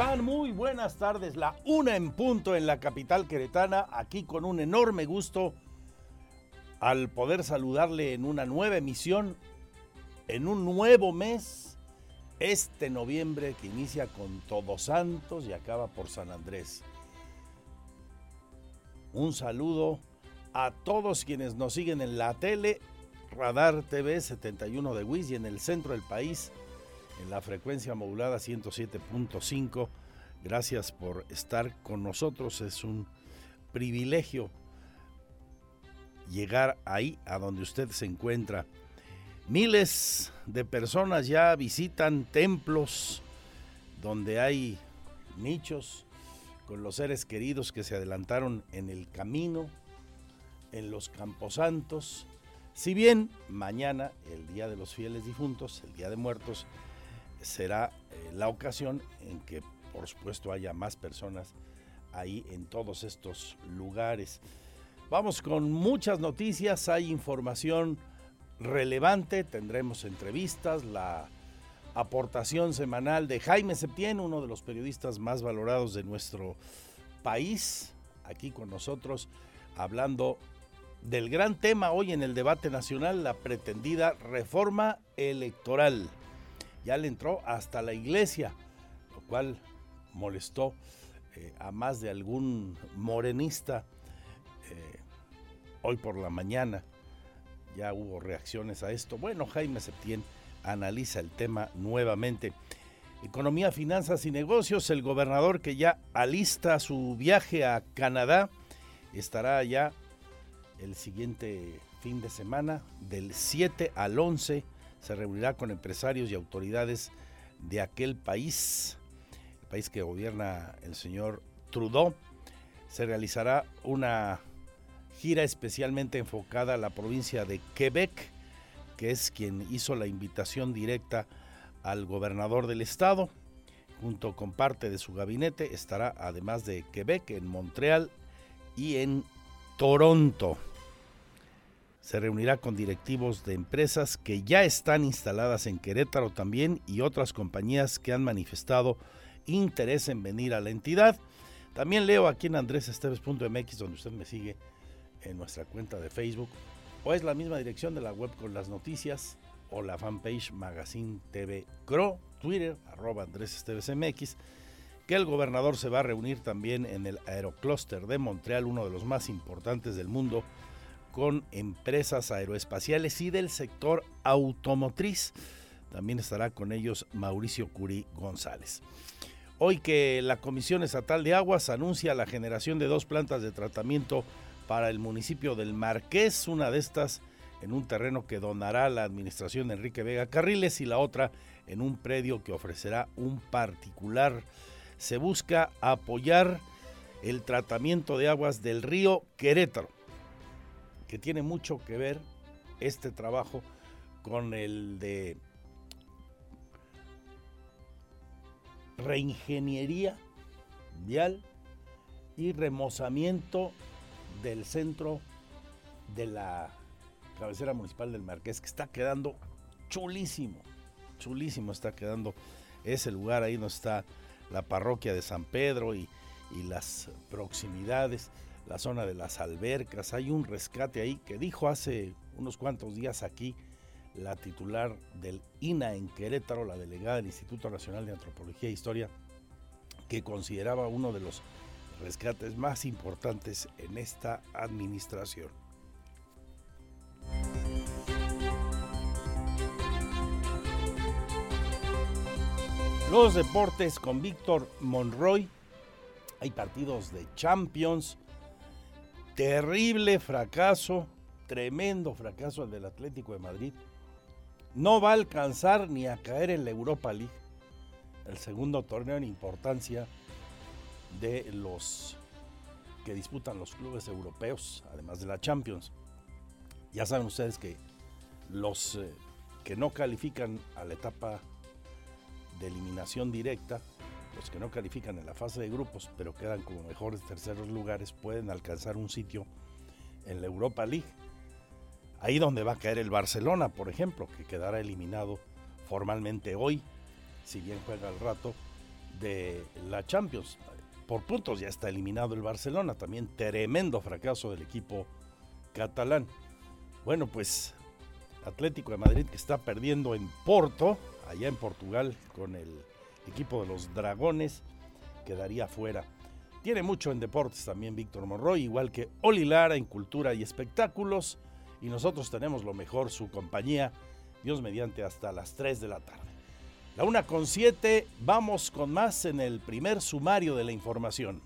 Muy buenas tardes. La una en punto en la capital queretana, aquí con un enorme gusto al poder saludarle en una nueva emisión, en un nuevo mes, este noviembre que inicia con Todos Santos y acaba por San Andrés. Un saludo a todos quienes nos siguen en la tele, Radar TV 71 de WIS y en el centro del país en la frecuencia modulada 107.5. Gracias por estar con nosotros. Es un privilegio llegar ahí a donde usted se encuentra. Miles de personas ya visitan templos donde hay nichos con los seres queridos que se adelantaron en el camino, en los camposantos. Si bien mañana, el Día de los Fieles Difuntos, el Día de Muertos, será eh, la ocasión en que, por supuesto, haya más personas ahí en todos estos lugares. Vamos con muchas noticias, hay información relevante, tendremos entrevistas, la aportación semanal de Jaime Septién, uno de los periodistas más valorados de nuestro país, aquí con nosotros, hablando del gran tema hoy en el debate nacional, la pretendida reforma electoral ya le entró hasta la iglesia, lo cual molestó eh, a más de algún morenista eh, hoy por la mañana. Ya hubo reacciones a esto. Bueno, Jaime Septién analiza el tema nuevamente. Economía, finanzas y negocios, el gobernador que ya alista su viaje a Canadá estará ya el siguiente fin de semana, del 7 al 11 se reunirá con empresarios y autoridades de aquel país, el país que gobierna el señor Trudeau. Se realizará una gira especialmente enfocada a la provincia de Quebec, que es quien hizo la invitación directa al gobernador del estado. Junto con parte de su gabinete estará, además de Quebec, en Montreal y en Toronto se reunirá con directivos de empresas que ya están instaladas en Querétaro también y otras compañías que han manifestado interés en venir a la entidad. También leo aquí en andresesteves.mx, donde usted me sigue en nuestra cuenta de Facebook, o es la misma dirección de la web con las noticias, o la fanpage Magazine TV Cro, Twitter, arroba andresestevesmx, que el gobernador se va a reunir también en el Aerocluster de Montreal, uno de los más importantes del mundo, con empresas aeroespaciales y del sector automotriz. También estará con ellos Mauricio Curí González. Hoy que la Comisión Estatal de Aguas anuncia la generación de dos plantas de tratamiento para el municipio del Marqués, una de estas en un terreno que donará la administración de Enrique Vega Carriles y la otra en un predio que ofrecerá un particular. Se busca apoyar el tratamiento de aguas del río Querétaro que tiene mucho que ver este trabajo con el de reingeniería vial y remozamiento del centro de la cabecera municipal del Marqués, que está quedando chulísimo, chulísimo está quedando ese lugar, ahí donde está la parroquia de San Pedro y, y las proximidades la zona de las albercas. Hay un rescate ahí que dijo hace unos cuantos días aquí la titular del INA en Querétaro, la delegada del Instituto Nacional de Antropología e Historia, que consideraba uno de los rescates más importantes en esta administración. Los deportes con Víctor Monroy. Hay partidos de Champions. Terrible fracaso, tremendo fracaso el del Atlético de Madrid. No va a alcanzar ni a caer en la Europa League, el segundo torneo en importancia de los que disputan los clubes europeos, además de la Champions. Ya saben ustedes que los eh, que no califican a la etapa de eliminación directa, los que no califican en la fase de grupos, pero quedan como mejores terceros lugares, pueden alcanzar un sitio en la Europa League. Ahí donde va a caer el Barcelona, por ejemplo, que quedará eliminado formalmente hoy, si bien juega al rato, de la Champions por puntos ya está eliminado el Barcelona, también tremendo fracaso del equipo catalán. Bueno, pues Atlético de Madrid que está perdiendo en Porto, allá en Portugal, con el equipo de los Dragones, quedaría fuera. Tiene mucho en deportes también Víctor Monroy, igual que Oli Lara en cultura y espectáculos. Y nosotros tenemos lo mejor, su compañía, Dios mediante, hasta las 3 de la tarde. La una con siete, vamos con más en el primer sumario de la información.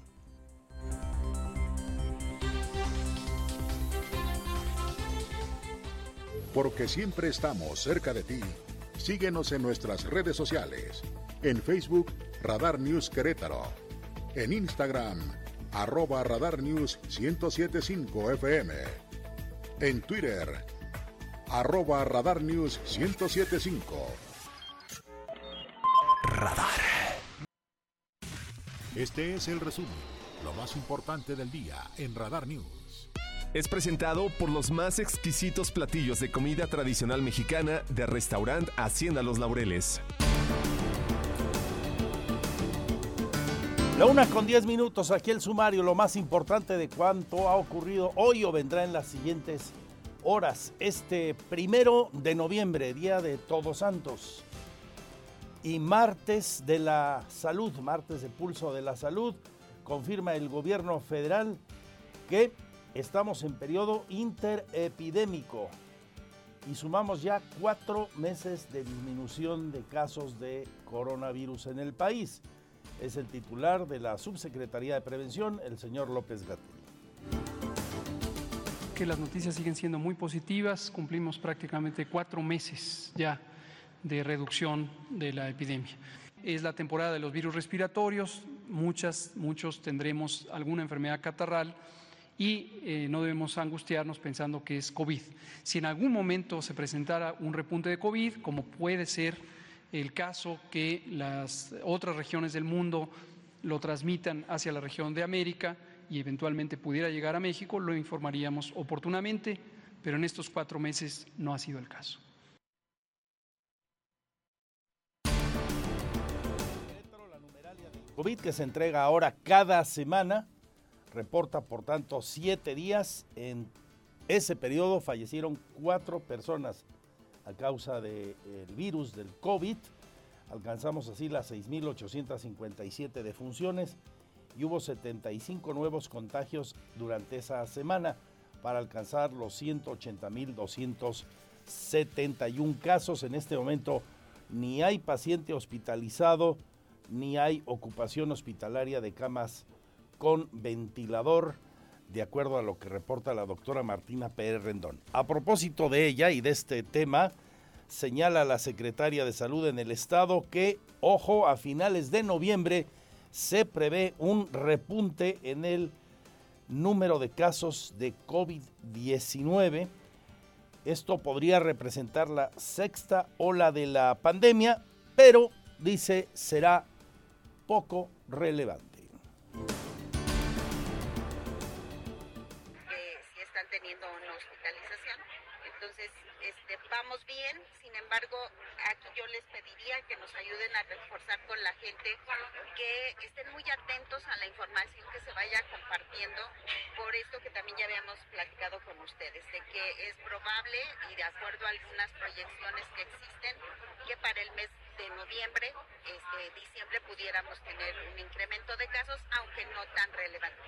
Porque siempre estamos cerca de ti. Síguenos en nuestras redes sociales. En Facebook, Radar News Querétaro. En Instagram, arroba Radar News 1075 FM. En Twitter, arroba Radar News 1075. Radar. Este es el resumen, lo más importante del día en Radar News. Es presentado por los más exquisitos platillos de comida tradicional mexicana de restaurante Hacienda Los Laureles. La una con 10 minutos, aquí el sumario, lo más importante de cuánto ha ocurrido hoy o vendrá en las siguientes horas. Este primero de noviembre, Día de Todos Santos y martes de la salud, martes de pulso de la salud, confirma el gobierno federal que estamos en periodo interepidémico y sumamos ya cuatro meses de disminución de casos de coronavirus en el país. Es el titular de la Subsecretaría de Prevención, el señor López Gatel. Que las noticias siguen siendo muy positivas, cumplimos prácticamente cuatro meses ya de reducción de la epidemia. Es la temporada de los virus respiratorios, muchas, muchos tendremos alguna enfermedad catarral y eh, no debemos angustiarnos pensando que es COVID. Si en algún momento se presentara un repunte de COVID, como puede ser el caso que las otras regiones del mundo lo transmitan hacia la región de América y eventualmente pudiera llegar a México, lo informaríamos oportunamente, pero en estos cuatro meses no ha sido el caso. COVID que se entrega ahora cada semana. Reporta, por tanto, siete días. En ese periodo fallecieron cuatro personas a causa del virus del COVID. Alcanzamos así las 6.857 defunciones y hubo 75 nuevos contagios durante esa semana para alcanzar los 180.271 casos. En este momento ni hay paciente hospitalizado ni hay ocupación hospitalaria de camas con ventilador, de acuerdo a lo que reporta la doctora Martina Pérez Rendón. A propósito de ella y de este tema, señala la secretaria de Salud en el Estado que, ojo, a finales de noviembre se prevé un repunte en el número de casos de COVID-19. Esto podría representar la sexta ola de la pandemia, pero dice será poco relevante. Les pediría que nos ayuden a reforzar con la gente, que estén muy atentos a la información que se vaya compartiendo, por esto que también ya habíamos platicado con ustedes, de que es probable y de acuerdo a algunas proyecciones que existen, que para el mes de noviembre, este, diciembre pudiéramos tener un incremento de casos, aunque no tan relevante.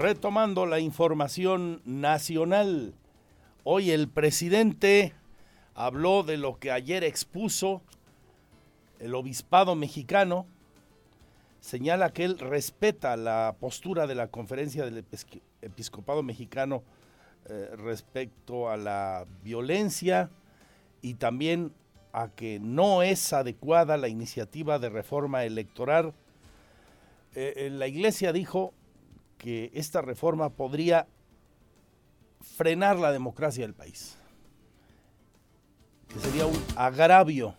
Retomando la información nacional, hoy el presidente habló de lo que ayer expuso el obispado mexicano, señala que él respeta la postura de la conferencia del episcopado mexicano eh, respecto a la violencia y también a que no es adecuada la iniciativa de reforma electoral. Eh, eh, la iglesia dijo que esta reforma podría frenar la democracia del país, que sería un agravio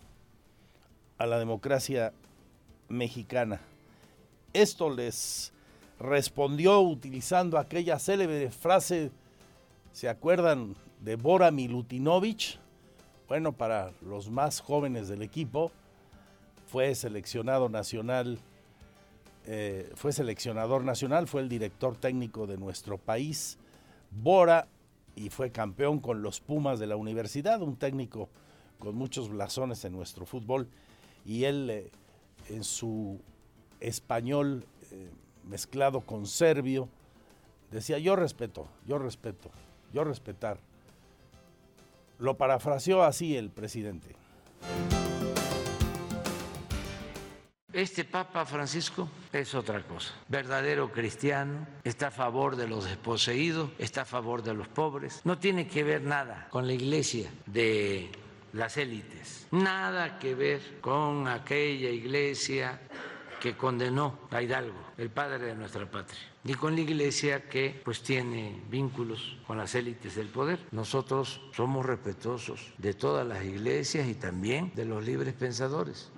a la democracia mexicana. Esto les respondió utilizando aquella célebre frase, ¿se acuerdan de Bora Milutinovich? Bueno, para los más jóvenes del equipo, fue seleccionado nacional, eh, fue seleccionador nacional, fue el director técnico de nuestro país, Bora, y fue campeón con los Pumas de la universidad, un técnico con muchos blasones en nuestro fútbol, y él eh, en su español eh, mezclado con serbio, decía, yo respeto, yo respeto, yo respetar lo parafraseó así el presidente. Este Papa Francisco es otra cosa. Verdadero cristiano, está a favor de los desposeídos, está a favor de los pobres. No tiene que ver nada con la iglesia de las élites, nada que ver con aquella iglesia que condenó a Hidalgo, el padre de nuestra patria, ni con la iglesia que pues tiene vínculos con las élites del poder. Nosotros somos respetuosos de todas las iglesias y también de los libres pensadores.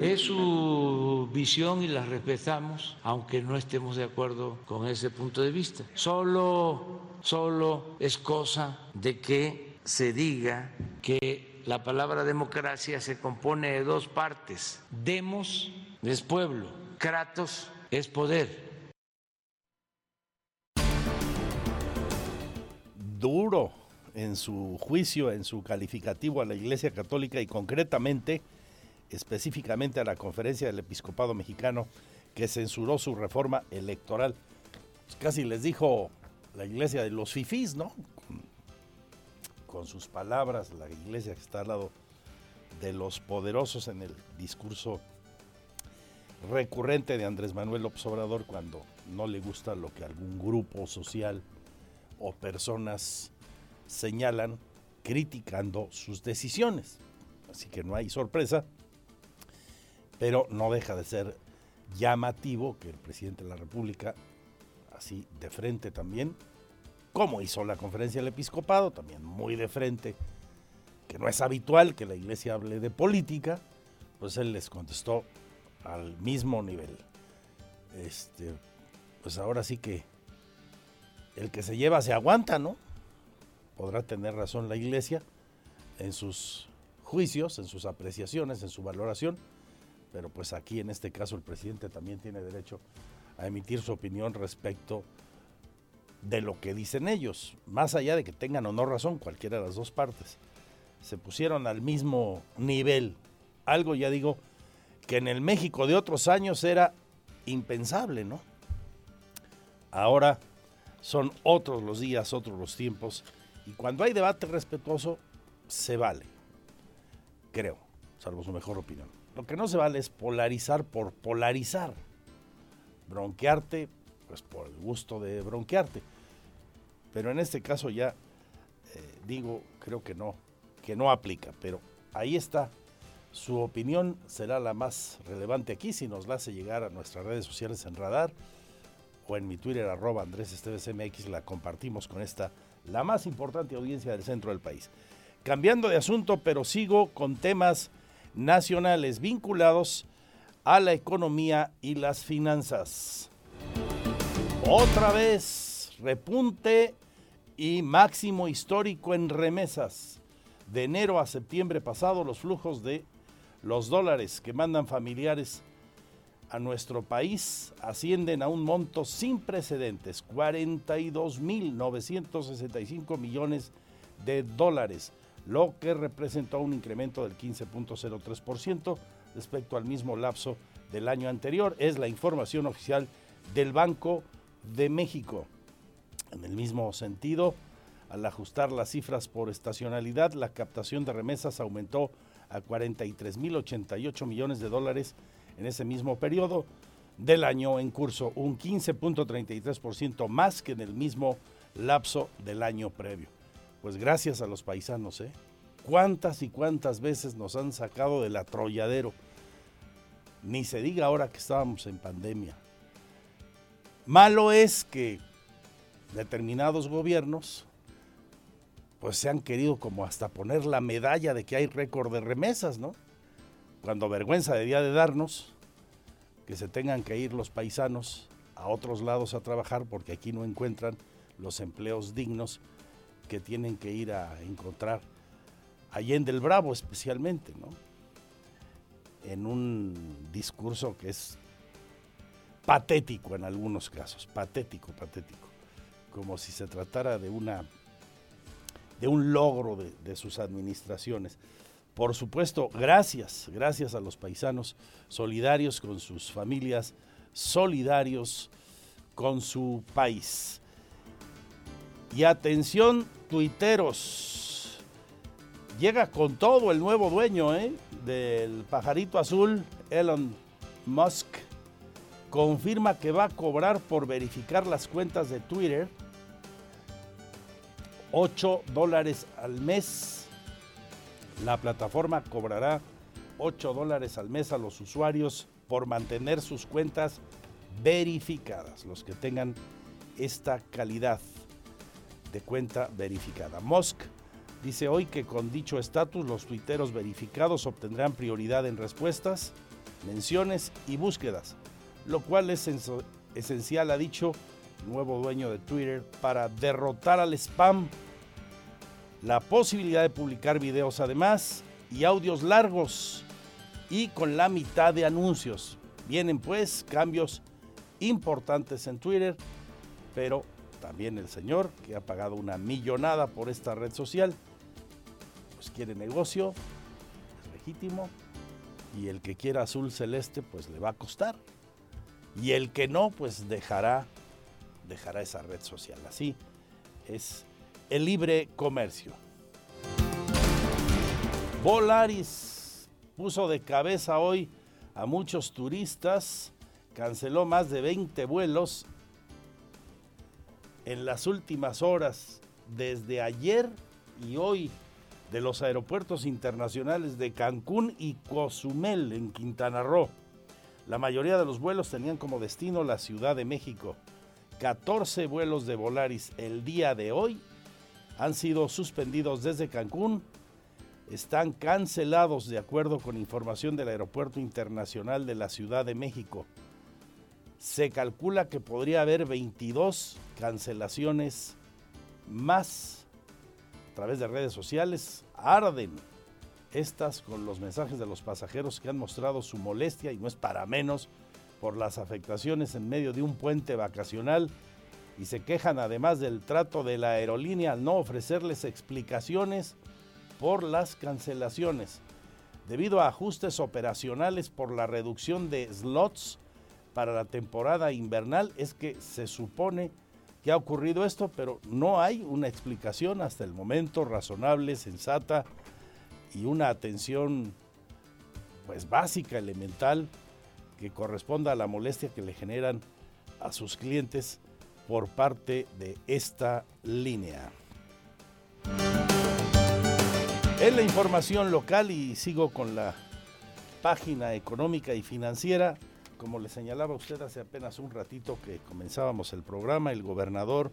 Es su visión y la respetamos, aunque no estemos de acuerdo con ese punto de vista. Solo, solo es cosa de que se diga que la palabra democracia se compone de dos partes. Demos es pueblo, Kratos es poder. Duro en su juicio, en su calificativo a la Iglesia Católica y concretamente, específicamente a la conferencia del Episcopado Mexicano que censuró su reforma electoral. Pues casi les dijo la Iglesia de los fifís, ¿no? Con, sus palabras, la Iglesia que está al lado de los poderosos en el discurso recurrente de Andrés Manuel López Obrador cuando no le gusta lo que algún grupo social o personas señalan criticando sus decisiones. Así que no hay sorpresa, pero no deja de ser llamativo que el presidente de la República, así de frente también, como hizo la conferencia del episcopado, también muy de frente, que no es habitual que la iglesia hable de política, pues él les contestó al mismo nivel. Este, pues ahora sí que el que se lleva se aguanta, ¿no? Podrá tener razón la iglesia en sus juicios, en sus apreciaciones, en su valoración, pero pues aquí en este caso el presidente también tiene derecho a emitir su opinión respecto de lo que dicen ellos, más allá de que tengan o no razón cualquiera de las dos partes. Se pusieron al mismo nivel. Algo ya digo, que en el México de otros años era impensable, ¿no? Ahora son otros los días, otros los tiempos, y cuando hay debate respetuoso, se vale, creo, salvo su mejor opinión. Lo que no se vale es polarizar por polarizar, bronquearte, pues por el gusto de bronquearte. Pero en este caso ya eh, digo, creo que no, que no aplica, pero ahí está su opinión será la más relevante aquí si nos la hace llegar a nuestras redes sociales en Radar o en mi Twitter arroba Andrés MX la compartimos con esta, la más importante audiencia del centro del país. Cambiando de asunto, pero sigo con temas nacionales vinculados a la economía y las finanzas. Otra vez, repunte y máximo histórico en remesas. De enero a septiembre pasado, los flujos de los dólares que mandan familiares a nuestro país ascienden a un monto sin precedentes, 42.965 millones de dólares, lo que representó un incremento del 15.03% respecto al mismo lapso del año anterior. Es la información oficial del Banco de México. En el mismo sentido, al ajustar las cifras por estacionalidad, la captación de remesas aumentó a 43.088 millones de dólares en ese mismo periodo del año en curso, un 15.33% más que en el mismo lapso del año previo. Pues gracias a los paisanos, ¿eh? ¿Cuántas y cuántas veces nos han sacado del atrolladero? Ni se diga ahora que estábamos en pandemia. Malo es que determinados gobiernos pues se han querido como hasta poner la medalla de que hay récord de remesas, ¿no? Cuando vergüenza debía de darnos que se tengan que ir los paisanos a otros lados a trabajar porque aquí no encuentran los empleos dignos que tienen que ir a encontrar Allende el Bravo especialmente, ¿no? En un discurso que es patético en algunos casos, patético, patético, como si se tratara de una de un logro de, sus administraciones. Por supuesto, gracias, gracias a los paisanos solidarios con sus familias, solidarios con su país. Y atención, tuiteros, llega con todo el nuevo dueño ¿eh? del pajarito azul, Elon Musk, confirma que va a cobrar por verificar las cuentas de Twitter 8 dólares al mes. La plataforma cobrará 8 dólares al mes a los usuarios por mantener sus cuentas verificadas, los que tengan esta calidad de cuenta verificada. Musk dice hoy que con dicho estatus los tuiteros verificados obtendrán prioridad en respuestas, menciones y búsquedas, lo cual es esencial, ha dicho, nuevo dueño de Twitter, para derrotar al spam, la posibilidad de publicar videos además y audios largos y con la mitad de anuncios. Vienen pues cambios importantes en Twitter, pero también el señor que ha pagado una millonada por esta red social, pues quiere negocio, es legítimo, y el que quiera azul celeste pues le va a costar, y el que no pues dejará dejará esa red social. Así es el libre comercio. Volaris puso de cabeza hoy a muchos turistas, canceló más de 20 vuelos en las últimas horas desde ayer y hoy de los aeropuertos internacionales de Cancún y Cozumel en Quintana Roo. La mayoría de los vuelos tenían como destino la Ciudad de México. 14 vuelos de Volaris el día de hoy han sido suspendidos desde Cancún, están cancelados de acuerdo con información del Aeropuerto Internacional de la Ciudad de México. Se calcula que podría haber 22 cancelaciones más a través de redes sociales. Arden estas con los mensajes de los pasajeros que han mostrado su molestia y no es para menos por las afectaciones en medio de un puente vacacional y se quejan además del trato de la aerolínea al no ofrecerles explicaciones por las cancelaciones. Debido a ajustes operacionales por la reducción de slots para la temporada invernal, es que se supone que ha ocurrido esto, pero no hay una explicación hasta el momento razonable, sensata y una atención pues básica, elemental que corresponda a la molestia que le generan a sus clientes por parte de esta línea. En la información local y sigo con la página económica y financiera, como le señalaba usted hace apenas un ratito que comenzábamos el programa, el gobernador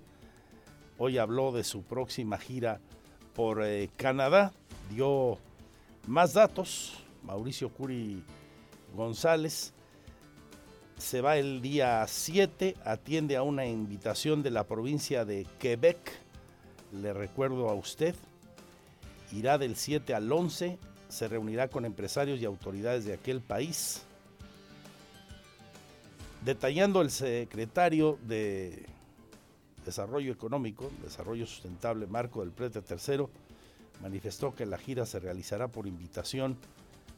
hoy habló de su próxima gira por eh, Canadá, dio más datos, Mauricio Curi González, se va el día 7, atiende a una invitación de la provincia de Quebec, le recuerdo a usted, irá del 7 al 11, se reunirá con empresarios y autoridades de aquel país. Detallando el secretario de Desarrollo Económico, Desarrollo Sustentable, Marco del Prete III, manifestó que la gira se realizará por invitación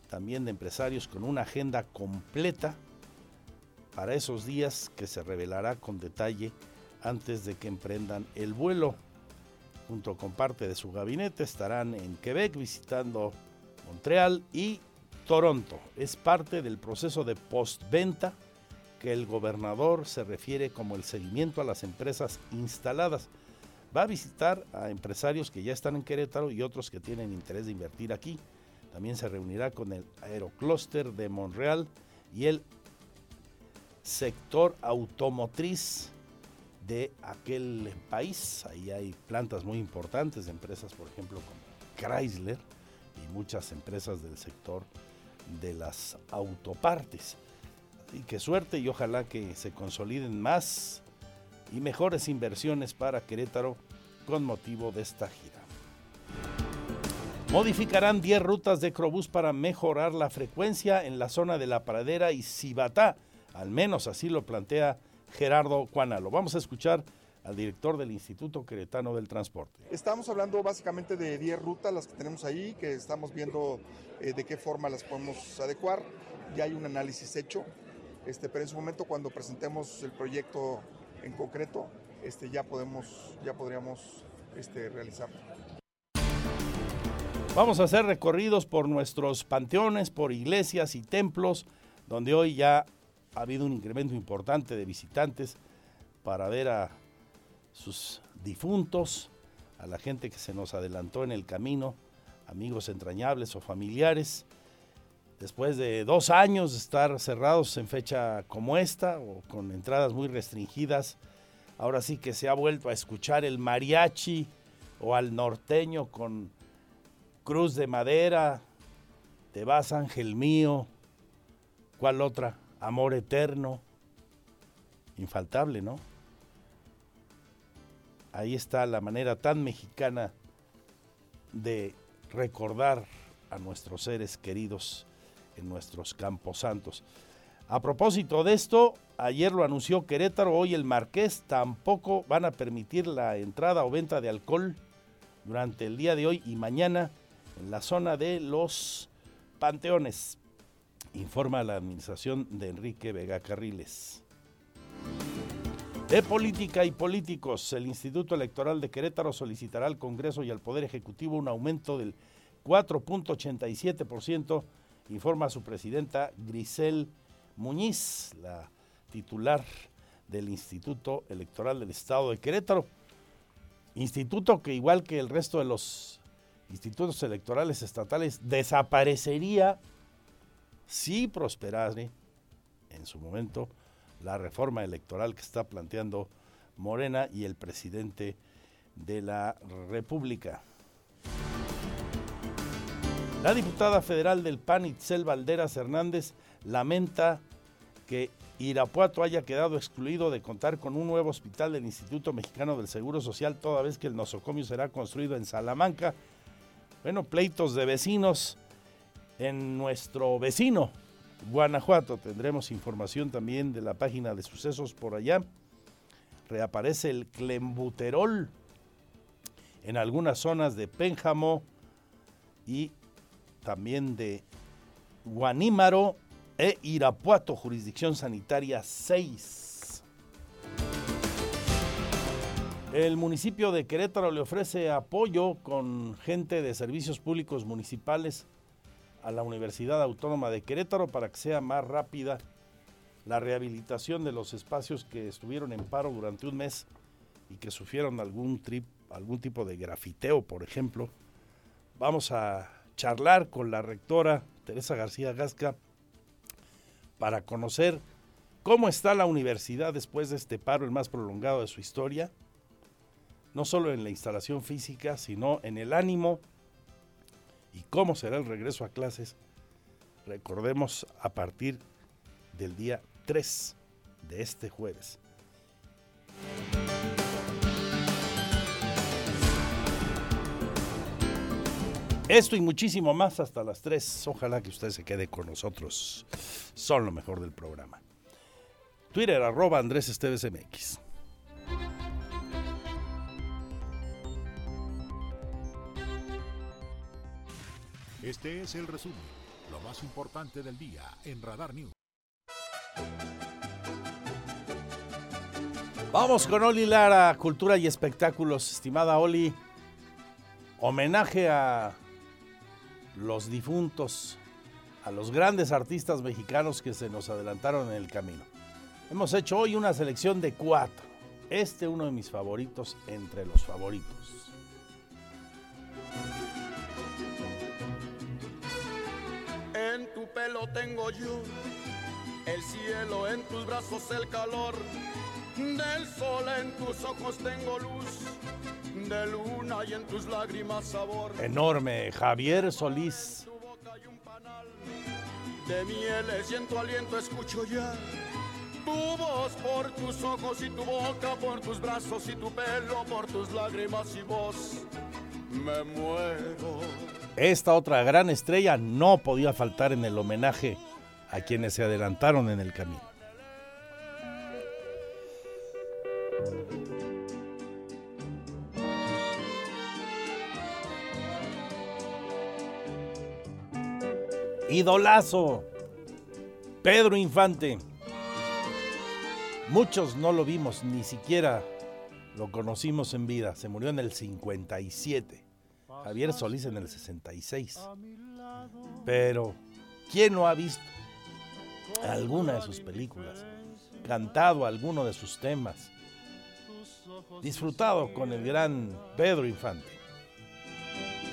también de empresarios con una agenda completa para esos días que se revelará con detalle antes de que emprendan el vuelo. Junto con parte de su gabinete estarán en Quebec visitando Montreal y Toronto. Es parte del proceso de postventa que el gobernador se refiere como el seguimiento a las empresas instaladas. Va a visitar a empresarios que ya están en Querétaro y otros que tienen interés de invertir aquí. También se reunirá con el Aerocluster de Montreal y el sector automotriz de aquel país. Ahí hay plantas muy importantes de empresas, por ejemplo, como Chrysler y muchas empresas del sector de las autopartes. Y qué suerte y ojalá que se consoliden más y mejores inversiones para Querétaro con motivo de esta gira. Modificarán 10 rutas de Crobús para mejorar la frecuencia en la zona de La Pradera y Cibatá. Al menos así lo plantea Gerardo Cuanalo. Vamos a escuchar al director del Instituto Queretano del Transporte. Estamos hablando básicamente de 10 rutas, las que tenemos ahí, que estamos viendo eh, de qué forma las podemos adecuar. Ya hay un análisis hecho, este, pero en su momento cuando presentemos el proyecto en concreto, este, ya, podemos, ya podríamos este, realizarlo. Vamos a hacer recorridos por nuestros panteones, por iglesias y templos, donde hoy ya ha habido un incremento importante de visitantes para ver a sus difuntos, a la gente que se nos adelantó en el camino, amigos entrañables o familiares. Después de dos años de estar cerrados en fecha como esta o con entradas muy restringidas, ahora sí que se ha vuelto a escuchar el mariachi o al norteño con Cruz de Madera, Te vas Ángel mío, ¿cuál otra? Amor eterno, infaltable, ¿no? Ahí está la manera tan mexicana de recordar a nuestros seres queridos en nuestros campos santos. A propósito de esto, ayer lo anunció Querétaro, hoy el Marqués tampoco van a permitir la entrada o venta de alcohol durante el día de hoy y mañana en la zona de los panteones, informa la administración de Enrique Vega Carriles. De política y políticos, el Instituto Electoral de Querétaro solicitará al Congreso y al Poder Ejecutivo un aumento del 4.87%, informa su presidenta Grisel Muñiz, la titular del Instituto Electoral del Estado de Querétaro. Instituto que igual que el resto de los institutos electorales estatales desaparecería si prosperase en su momento la reforma electoral que está planteando Morena y el presidente de la República. La diputada federal del PAN, Itzel Valderas Hernández, lamenta que Irapuato haya quedado excluido de contar con un nuevo hospital del Instituto Mexicano del Seguro Social, toda vez que el nosocomio será construido en Salamanca bueno, pleitos de vecinos en nuestro vecino, Guanajuato. Tendremos información también de la página de sucesos por allá. Reaparece el clembuterol en algunas zonas de Pénjamo y también de Guanímaro e Irapuato, jurisdicción sanitaria 6. El municipio de Querétaro le ofrece apoyo con gente de servicios públicos municipales a la Universidad Autónoma de Querétaro para que sea más rápida la rehabilitación de los espacios que estuvieron en paro durante un mes y que sufrieron algún, trip, algún tipo de grafiteo, por ejemplo. Vamos a charlar con la rectora Teresa García Gasca para conocer cómo está la universidad después de este paro, el más prolongado de su historia no solo en la instalación física, sino en el ánimo y cómo será el regreso a clases. Recordemos a partir del día 3 de este jueves. Esto y muchísimo más hasta las 3. Ojalá que usted se quede con nosotros. Son lo mejor del programa. Twitter arroba Andrés Esteves MX. Este es el resumen, lo más importante del día en Radar News. Vamos con Oli Lara, Cultura y Espectáculos. Estimada Oli, homenaje a los difuntos, a los grandes artistas mexicanos que se nos adelantaron en el camino. Hemos hecho hoy una selección de cuatro. Este uno de mis favoritos entre los favoritos. En tu pelo tengo yo el cielo, en tus brazos el calor del sol, en tus ojos tengo luz de luna y en tus lágrimas sabor. Enorme, Javier Solís. Tu boca hay un panal de mieles y en tu aliento escucho ya tu voz por tus ojos y tu boca, por tus brazos y tu pelo, por tus lágrimas y voz. Me muero. Esta otra gran estrella no podía faltar en el homenaje a quienes se adelantaron en el camino. Idolazo, Pedro Infante. Muchos no lo vimos, ni siquiera lo conocimos en vida. Se murió en el 57. Javier Solís en el 66. Pero, ¿quién no ha visto alguna de sus películas? Cantado alguno de sus temas. Disfrutado con el gran Pedro Infante.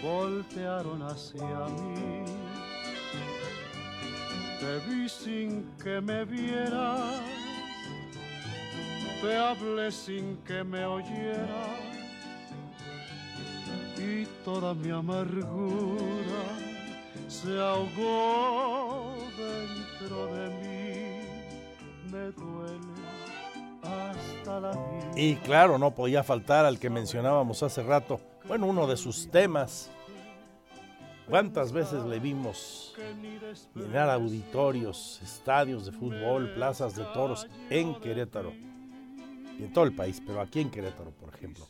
voltearon hacia mí. Te vi sin que me vieras, te hablé sin que me oyeras, y toda mi amargura se ahogó dentro de mí. Me duele hasta la vida. Y claro, no podía faltar al que mencionábamos hace rato. Bueno, uno de sus temas. ¿Cuántas veces le vimos llenar auditorios, estadios de fútbol, plazas de toros en Querétaro? Y en todo el país, pero aquí en Querétaro, por ejemplo.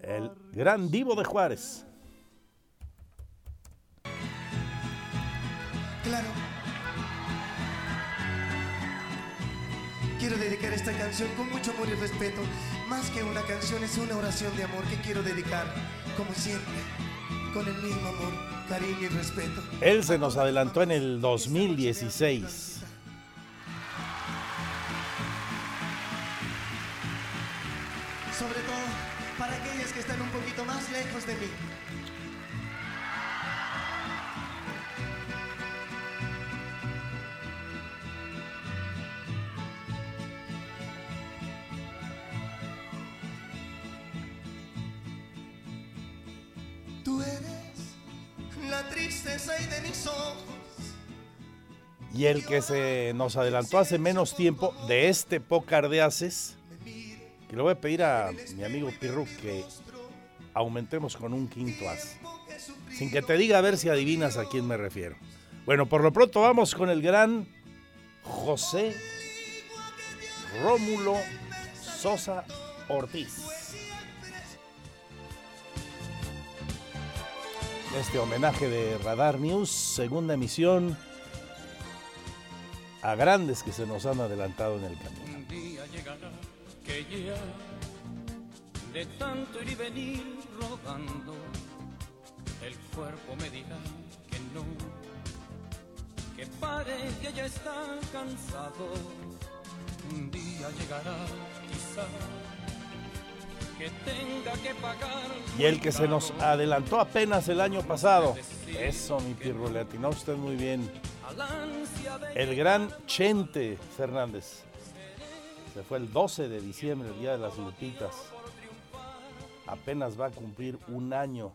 El gran divo de Juárez. Claro. Quiero dedicar esta canción con mucho amor y respeto. Más que una canción, es una oración de amor que quiero dedicar, como siempre, con el mismo amor, cariño y respeto. Él se nos adelantó en el 2016. Sobre todo para aquellas que están un poquito más lejos de mí. Y el que se nos adelantó hace menos tiempo de este pócar de haces, que le voy a pedir a mi amigo Pirru que aumentemos con un quinto as. Sin que te diga a ver si adivinas a quién me refiero. Bueno, por lo pronto vamos con el gran José Rómulo Sosa Ortiz. Este homenaje de Radar News, segunda emisión, a grandes que se nos han adelantado en el camino. Un día llegará que ya de tanto ir y venir rodando, el cuerpo me dirá que no, que pare, que ya está cansado. Un día llegará quizá que tenga que pagar. Y el que se nos adelantó apenas el año pasado. Eso, mi pirro, le atinó usted muy bien. El gran Chente Fernández. Se fue el 12 de diciembre, el día de las Lupitas. Apenas va a cumplir un año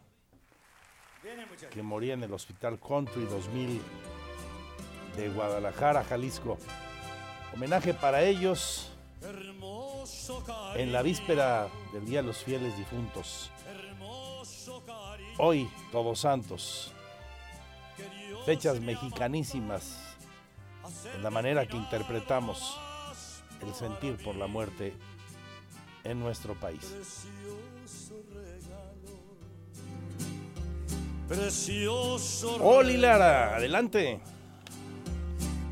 que moría en el Hospital Country 2000 de Guadalajara, Jalisco. Homenaje para ellos en la víspera del Día de los Fieles Difuntos. Hoy, Todos Santos. Fechas mexicanísimas en la manera que interpretamos el sentir por la muerte en nuestro país. Precioso Oli Lara, adelante.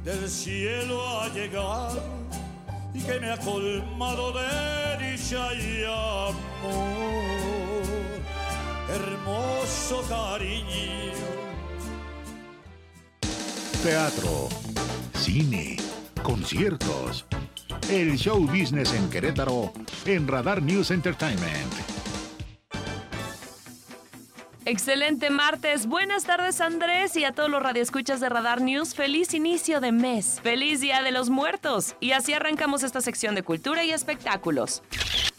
del cielo ha llegado y que me ha colmado de dicha y amor. Hermoso cariño. Teatro, cine, conciertos. El show business en Querétaro en Radar News Entertainment. Excelente martes. Buenas tardes Andrés y a todos los radioescuchas de Radar News. Feliz inicio de mes. Feliz Día de los Muertos. Y así arrancamos esta sección de cultura y espectáculos.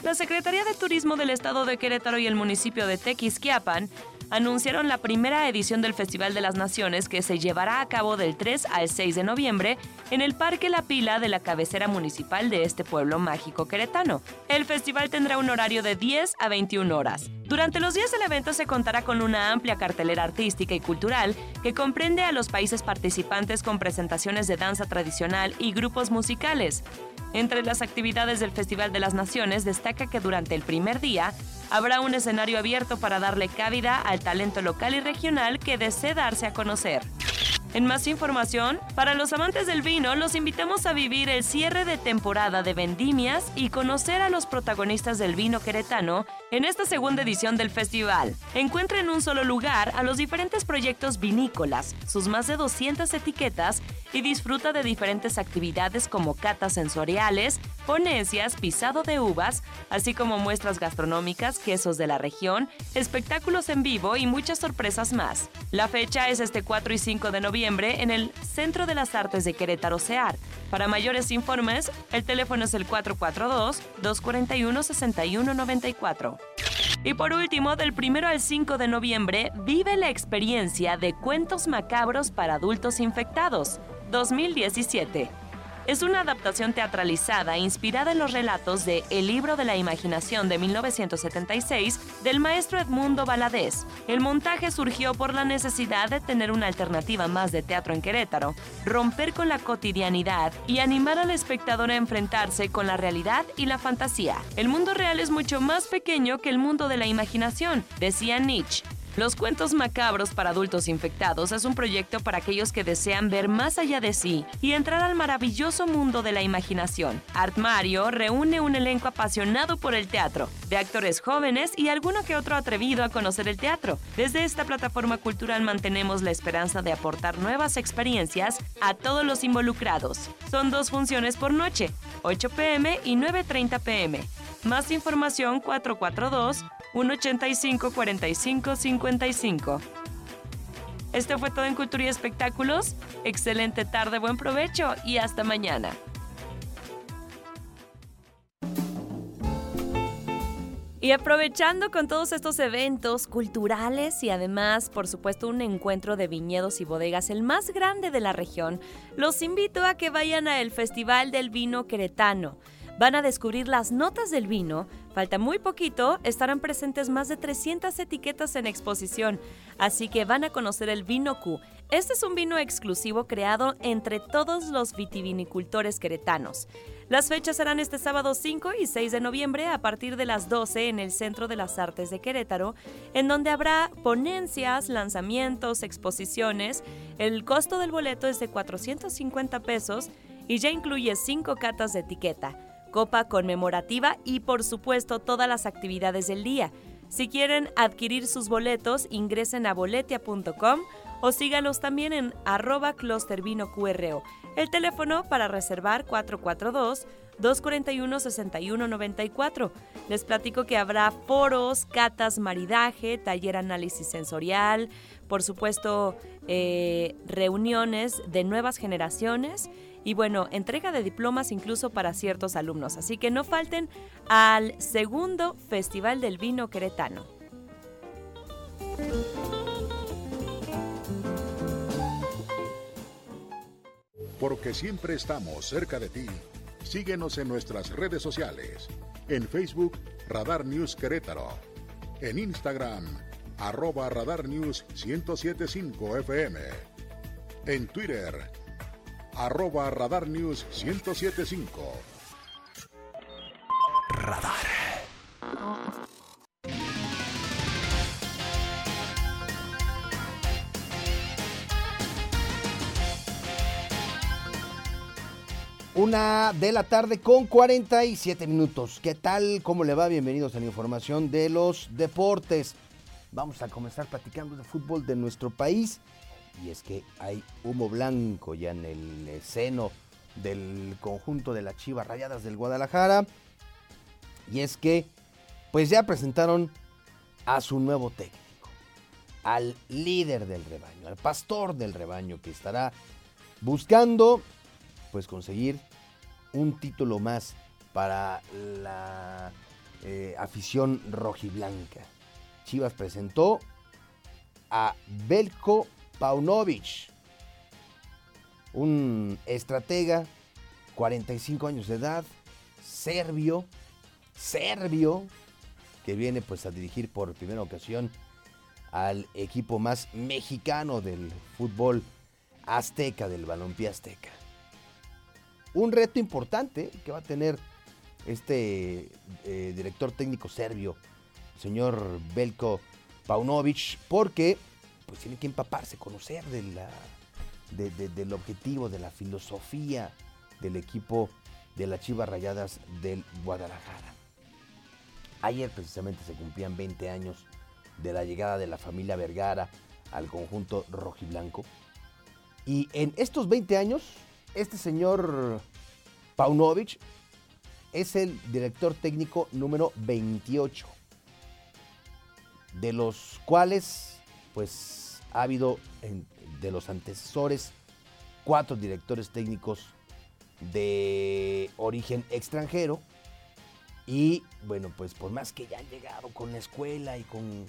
La Secretaría de Turismo del Estado de Querétaro y el municipio de Tequisquiapan anunciaron la primera edición del Festival de las Naciones que se llevará a cabo del 3 al 6 de noviembre en el Parque La Pila de la cabecera municipal de este pueblo mágico queretano. El festival tendrá un horario de 10 a 21 horas. Durante los días del evento se contará con una amplia cartelera artística y cultural que comprende a los países participantes con presentaciones de danza tradicional y grupos musicales. Entre las actividades del Festival de las Naciones destaca que durante el primer día habrá un escenario abierto para darle cabida al talento local y regional que desee darse a conocer. En más información, para los amantes del vino, los invitamos a vivir el cierre de temporada de vendimias y conocer a los protagonistas del vino queretano en esta segunda edición del festival. Encuentra en un solo lugar a los diferentes proyectos vinícolas, sus más de 200 etiquetas y disfruta de diferentes actividades como catas sensoriales, ponencias, pisado de uvas, así como muestras gastronómicas, quesos de la región, espectáculos en vivo y muchas sorpresas más. La fecha es este 4 y 5 de noviembre en el Centro de las Artes de Querétaro SEAR. Para mayores informes, el teléfono es el 442-241-6194. Y por último, del 1 al 5 de noviembre, vive la experiencia de Cuentos Macabros para Adultos Infectados, 2017. Es una adaptación teatralizada inspirada en los relatos de El libro de la imaginación de 1976 del maestro Edmundo Valadez. El montaje surgió por la necesidad de tener una alternativa más de teatro en Querétaro, romper con la cotidianidad y animar al espectador a enfrentarse con la realidad y la fantasía. El mundo real es mucho más pequeño que el mundo de la imaginación, decía Nietzsche. Los cuentos macabros para adultos infectados es un proyecto para aquellos que desean ver más allá de sí y entrar al maravilloso mundo de la imaginación. Art Mario reúne un elenco apasionado por el teatro, de actores jóvenes y alguno que otro atrevido a conocer el teatro. Desde esta plataforma cultural mantenemos la esperanza de aportar nuevas experiencias a todos los involucrados. Son dos funciones por noche, 8 pm y 9.30 pm. Más información 442 185 45 55. Esto fue todo en Cultura y Espectáculos. Excelente tarde, buen provecho y hasta mañana. Y aprovechando con todos estos eventos culturales y además, por supuesto, un encuentro de viñedos y bodegas, el más grande de la región, los invito a que vayan al Festival del Vino Queretano. Van a descubrir las notas del vino. Falta muy poquito, estarán presentes más de 300 etiquetas en exposición, así que van a conocer el vino Q. Este es un vino exclusivo creado entre todos los vitivinicultores queretanos. Las fechas serán este sábado 5 y 6 de noviembre a partir de las 12 en el Centro de las Artes de Querétaro, en donde habrá ponencias, lanzamientos, exposiciones. El costo del boleto es de 450 pesos y ya incluye 5 catas de etiqueta copa conmemorativa y por supuesto todas las actividades del día. Si quieren adquirir sus boletos, ingresen a boletia.com o síganos también en arroba clustervinoqro. El teléfono para reservar 442-241-6194. Les platico que habrá foros, catas, maridaje, taller análisis sensorial, por supuesto eh, reuniones de nuevas generaciones y bueno, entrega de diplomas incluso para ciertos alumnos. Así que no falten al segundo Festival del Vino Queretano. Porque siempre estamos cerca de ti. Síguenos en nuestras redes sociales. En Facebook, Radar News Querétaro. En Instagram, arroba Radar News 1075 FM. En Twitter, arroba Radar News 1075. Radar. Una de la tarde con 47 minutos. ¿Qué tal? ¿Cómo le va? Bienvenidos a la información de los deportes. Vamos a comenzar platicando de fútbol de nuestro país. Y es que hay humo blanco ya en el seno del conjunto de las Chivas Rayadas del Guadalajara. Y es que, pues ya presentaron a su nuevo técnico, al líder del rebaño, al pastor del rebaño que estará buscando, pues conseguir un título más para la eh, afición rojiblanca. Chivas presentó a Belko Paunovic, un estratega, 45 años de edad, serbio, serbio, que viene pues a dirigir por primera ocasión al equipo más mexicano del fútbol azteca, del balompié azteca. Un reto importante que va a tener este eh, director técnico serbio, señor Belko Paunovic, porque pues tiene que empaparse, conocer la, de- de- del objetivo, de la filosofía del equipo de las Chivas Rayadas del Guadalajara. Ayer precisamente se cumplían 20 años de la llegada de la familia Vergara al conjunto rojiblanco. Y en estos 20 años, este señor Paunovic es el director técnico número 28, de los cuales, pues, ha habido de los antecesores cuatro directores técnicos de origen extranjero. Y bueno, pues por más que ya han llegado con la escuela y con,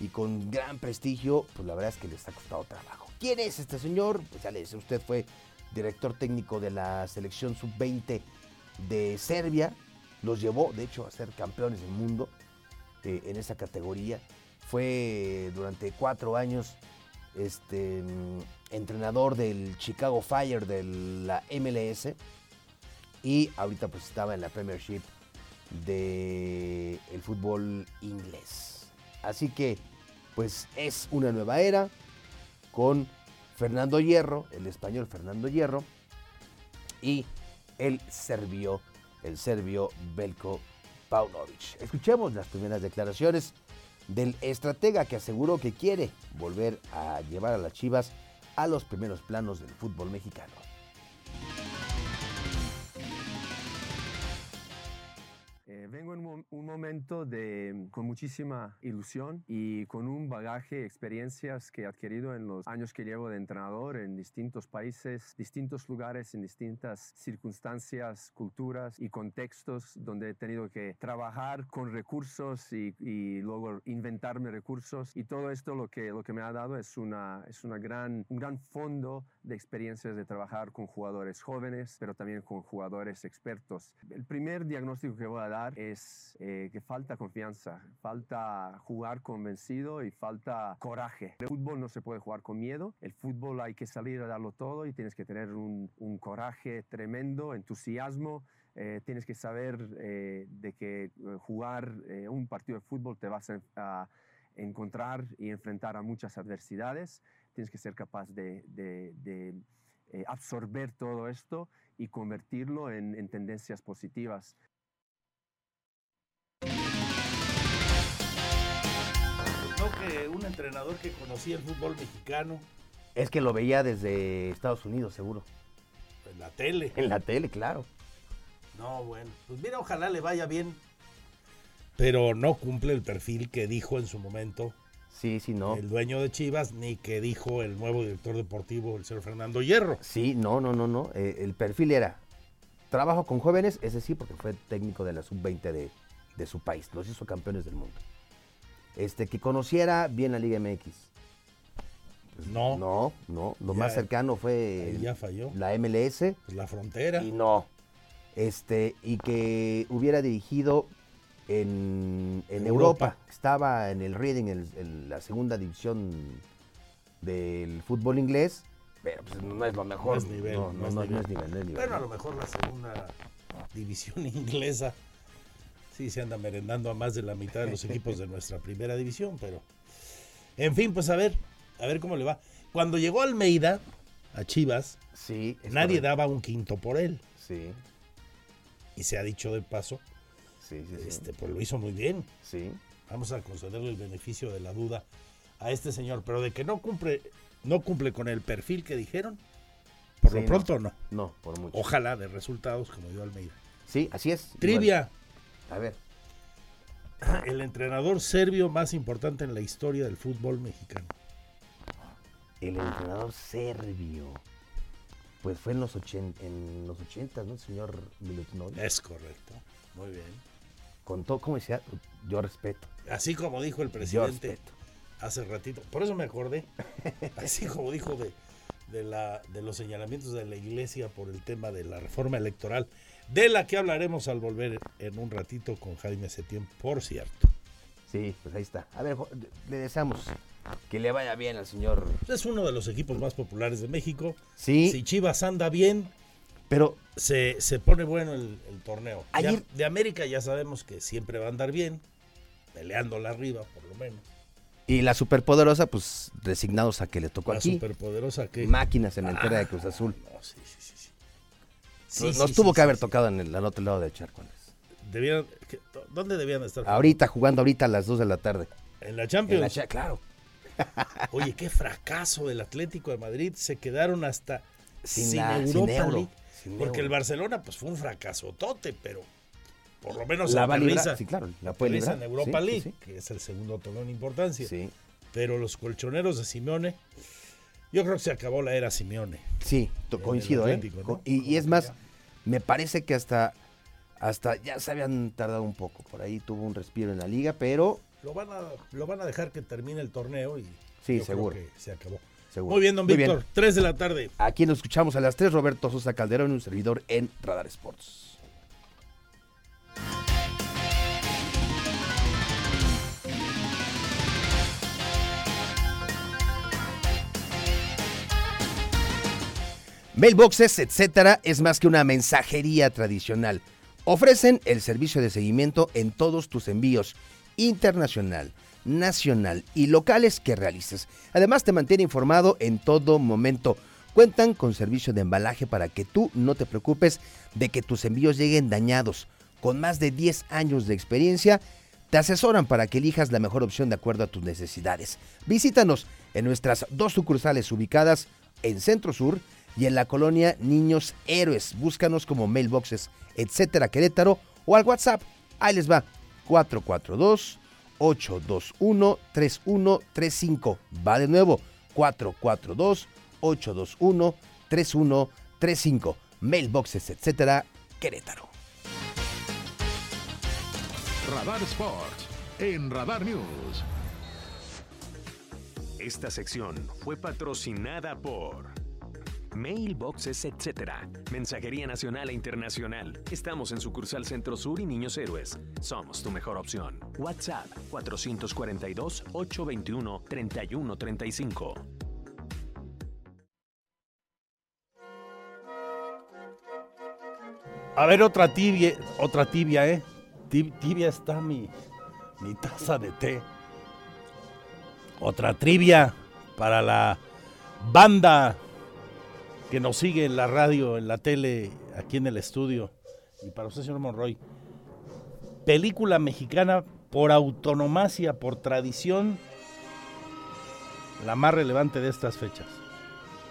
y con gran prestigio, pues la verdad es que les ha costado trabajo. ¿Quién es este señor? Pues ya le decía, usted fue director técnico de la selección sub-20 de Serbia. Los llevó, de hecho, a ser campeones del mundo eh, en esa categoría. Fue durante cuatro años este, mm, entrenador del Chicago Fire de la MLS y ahorita pues estaba en la Premiership del el fútbol inglés. Así que pues es una nueva era con Fernando Hierro, el español Fernando Hierro y el serbio, el serbio Belko Paunovic. Escuchemos las primeras declaraciones del estratega que aseguró que quiere volver a llevar a las Chivas a los primeros planos del fútbol mexicano. Vengo en un mo- un momento de, con muchísima ilusión y con un bagaje, experiencias que he adquirido en los años que llevo de entrenador en distintos países, distintos lugares, en distintas circunstancias, culturas y contextos donde he tenido que trabajar con recursos y, y luego inventarme recursos y todo esto lo que, lo que me ha dado es, una, es una gran, un gran fondo de experiencias de trabajar con jugadores jóvenes, pero también con jugadores expertos. El primer diagnóstico que voy a dar es eh, que falta confianza, falta jugar convencido y falta coraje. El fútbol no se puede jugar con miedo, el fútbol hay que salir a darlo todo y tienes que tener un, un coraje tremendo, entusiasmo. eh, tienes que saber eh, de que eh, jugar eh, un partido de fútbol te vas a, a encontrar y enfrentar a muchas adversidades. Tienes que ser capaz de, de- de, eh, absorber todo esto y convertirlo en, en tendencias positivas. Entrenador que conocía el fútbol mexicano Es que lo veía desde Estados Unidos, seguro. en la tele. En la tele, claro. No, bueno. Pues mira, ojalá le vaya bien. Pero no cumple el perfil que dijo en su momento Sí, sí, no. el dueño de Chivas, ni que dijo el nuevo director deportivo, el señor Fernando Hierro. Sí, no, no, no, no. Eh, el perfil era trabajo con jóvenes, ese sí, porque fue técnico de la sub-20 de, de su país. Los hizo campeones del mundo. Este, que conociera bien la Liga MX. No. No, no. Lo Ya- más cercano fue ya falló. la MLS. Pues la frontera. Y no. Este, y que hubiera dirigido en, en Europa. Europa. Estaba en el Reading, en, en la segunda división del fútbol inglés, pero pues no es lo mejor. No es nivel, No, no no, es nivel. no es nivel, no es nivel. Bueno, a lo mejor la segunda división inglesa sí se anda merendando a más de la mitad de los equipos de nuestra primera división, pero en fin, pues a ver, a ver cómo le va. Cuando llegó Almeida a Chivas, Sí, nadie correcto. daba un quinto por él. Sí, Y se ha dicho de paso, sí, sí. este, pues lo hizo muy bien. Sí. Vamos a concederle el beneficio de la duda a este señor, pero de que no cumple, no cumple con el perfil que dijeron, por lo no. pronto no. No, por mucho. Ojalá de resultados como dio Almeida. Sí, así es. Trivia. A ver. El entrenador serbio más importante en la historia del fútbol mexicano. El entrenador serbio. Pues fue en los, ochen- en los 80, ¿no? El señor Milutinovic. Es correcto. Muy bien. Contó, ¿cómo decía? Yo respeto. Así como dijo el presidente hace ratito. Por eso me acordé. Así como dijo de, de, la, de los señalamientos de la iglesia por el tema de la reforma electoral, de la que hablaremos al volver en un ratito con Jaime Setién, por cierto. Sí, pues ahí está. A ver, le deseamos que le vaya bien al señor. Es uno de los equipos más populares de México. Sí. Si Chivas anda bien, Pero se, se pone bueno el, el torneo. De- Ayer- de, América ya sabemos que siempre va a andar bien, peleándola arriba, por lo menos. Y la superpoderosa, pues resignados a que le tocó La aquí. superpoderosa que... Máquina cementera Ah, de Cruz Azul. no, sí, sí, sí, sí, tuvo sí, que sí, haber sí. tocado en el al otro lado del charco. Que- ¿Dónde debían estar? Ahorita, jugando ahorita a las 2 de la tarde. En la En Champions. la cha- claro. Oye, qué fracaso del Atlético de Madrid. Se quedaron hasta Sin sin, la- sin Europa euro, League. sin Porque euro. el Barcelona pues fue un fracaso tote, pero por lo menos La aterriza- sí, claro, la puede librar, en Europa sí, League, sí. que es el segundo torneo en importancia. Sí. Pero los colchoneros de Simeone, yo creo que se acabó la era Simeone. Sí, coincido, ¿eh? Y, y es más, me parece que hasta, hasta ya se habían tardado un poco. Por ahí tuvo un respiro en la liga, pero Lo van a, lo van a dejar que termine el torneo y Sí, yo creo seguro. que se acabó. seguro. Muy bien, don Víctor. 3 de la tarde. Aquí nos escuchamos a las 3, Roberto Sosa Calderón, un servidor en Radar Sports. Mailboxes, etcétera, es más que una mensajería tradicional. Ofrecen el servicio de seguimiento en todos tus envíos, internacional, nacional y locales que realices. Además, te mantiene informado en todo momento. Cuentan con servicio de embalaje para que tú no te preocupes de que tus envíos lleguen dañados. Con más de 10 años de experiencia, te asesoran para que elijas la mejor opción de acuerdo a tus necesidades. Visítanos en nuestras dos sucursales ubicadas en Centro Sur y en la colonia Niños Héroes. Búscanos como mailboxes, etcétera, Querétaro o al WhatsApp. Ahí les va. 442 821 3135. Va de nuevo. 442 821 3135. Mailboxes, etcétera, Querétaro. Radar Sports en Radar News. Esta sección fue patrocinada por Mailboxes, etc. Mensajería nacional e internacional. Estamos en sucursal Centro Sur y Niños Héroes. Somos tu mejor opción. WhatsApp 442-821-3135. A ver, otra tibia, otra tibia, ¿eh? Ti- Tibia está mi, mi taza de té. Otra trivia para la banda que nos sigue en la radio, en la tele, aquí en el estudio. Y para usted, señor Monroy. Película mexicana por autonomacia, por tradición, la más relevante de estas fechas.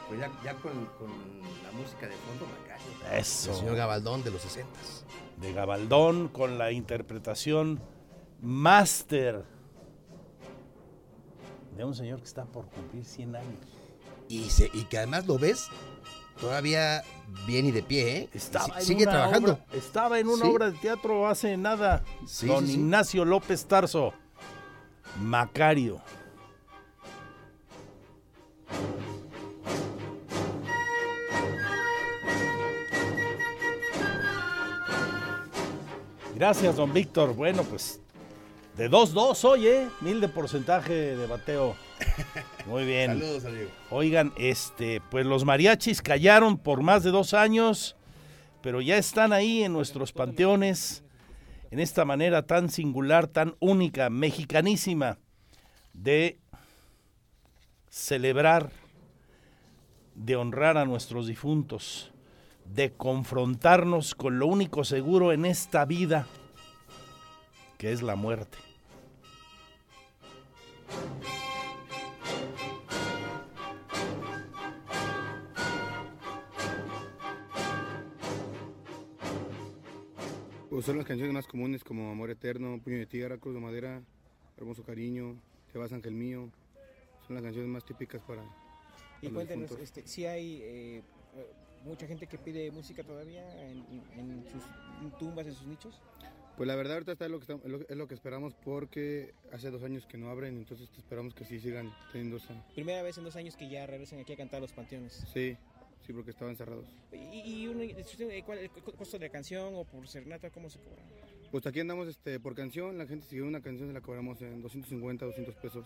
Pues ya, con, la música de fondo, Macario. Eso. El señor Gabaldón de los 60 de Gabaldón con la interpretación máster de un señor que está por cumplir 100 años. Y, se- y que además lo ves todavía bien y de pie, ¿eh? Estaba sigue trabajando. obra- estaba en una Sí. obra de teatro hace nada. Sí, Don sí. Ignacio López Tarso. Macario. Gracias, don Víctor. Bueno, pues de 2-2 hoy, ¿eh? Mil de porcentaje de bateo. Muy bien. Saludos, amigo. Oigan, este, pues los mariachis callaron por más de dos años, pero ya están ahí en nuestros panteones, en esta manera tan singular, tan única, mexicanísima, de celebrar, de honrar a nuestros difuntos, de confrontarnos con lo único seguro en esta vida, que es la muerte. Son las canciones más comunes como Amor Eterno, Puño de Tierra, Cruz de Madera, Hermoso Cariño, Te vas Ángel Mío. Son las canciones más típicas para... Y cuéntenos, este, si hay eh, mucha gente que pide música todavía en, en sus tumbas, en sus nichos. Pues la verdad ahorita está lo que estamos- es lo, es lo que esperamos porque hace dos años que no abren, entonces esperamos que sí sigan teniendo esa... Primera vez en dos años que ya regresan aquí a cantar a los panteones. Sí, sí, porque estaban cerrados. ¿Y, y uno- eh, cuál el co- costo de la canción o por serenata, cómo se cobra? Pues aquí andamos este, por canción, la gente sigue una canción, se la cobramos en 250, 200 pesos.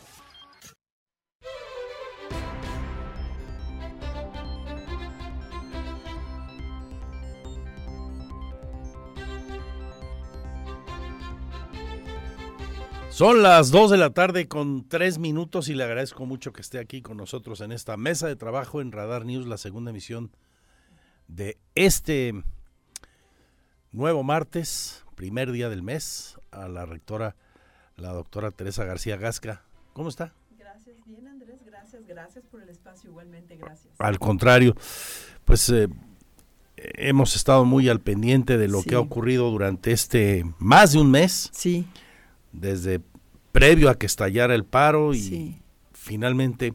Son las 2 de la tarde con 3 minutos y le agradezco mucho que esté aquí con nosotros en esta mesa de trabajo en Radar News, la segunda emisión de este nuevo martes, primer día del mes, a la rectora, la doctora Teresa García Gasca. ¿Cómo está? Gracias, bien Andrés, gracias, gracias por el espacio igualmente, gracias. Al contrario, pues eh, hemos estado muy al pendiente de lo Sí. que ha ocurrido durante este más de un mes. Sí. Desde previo a que estallara el paro y Sí. finalmente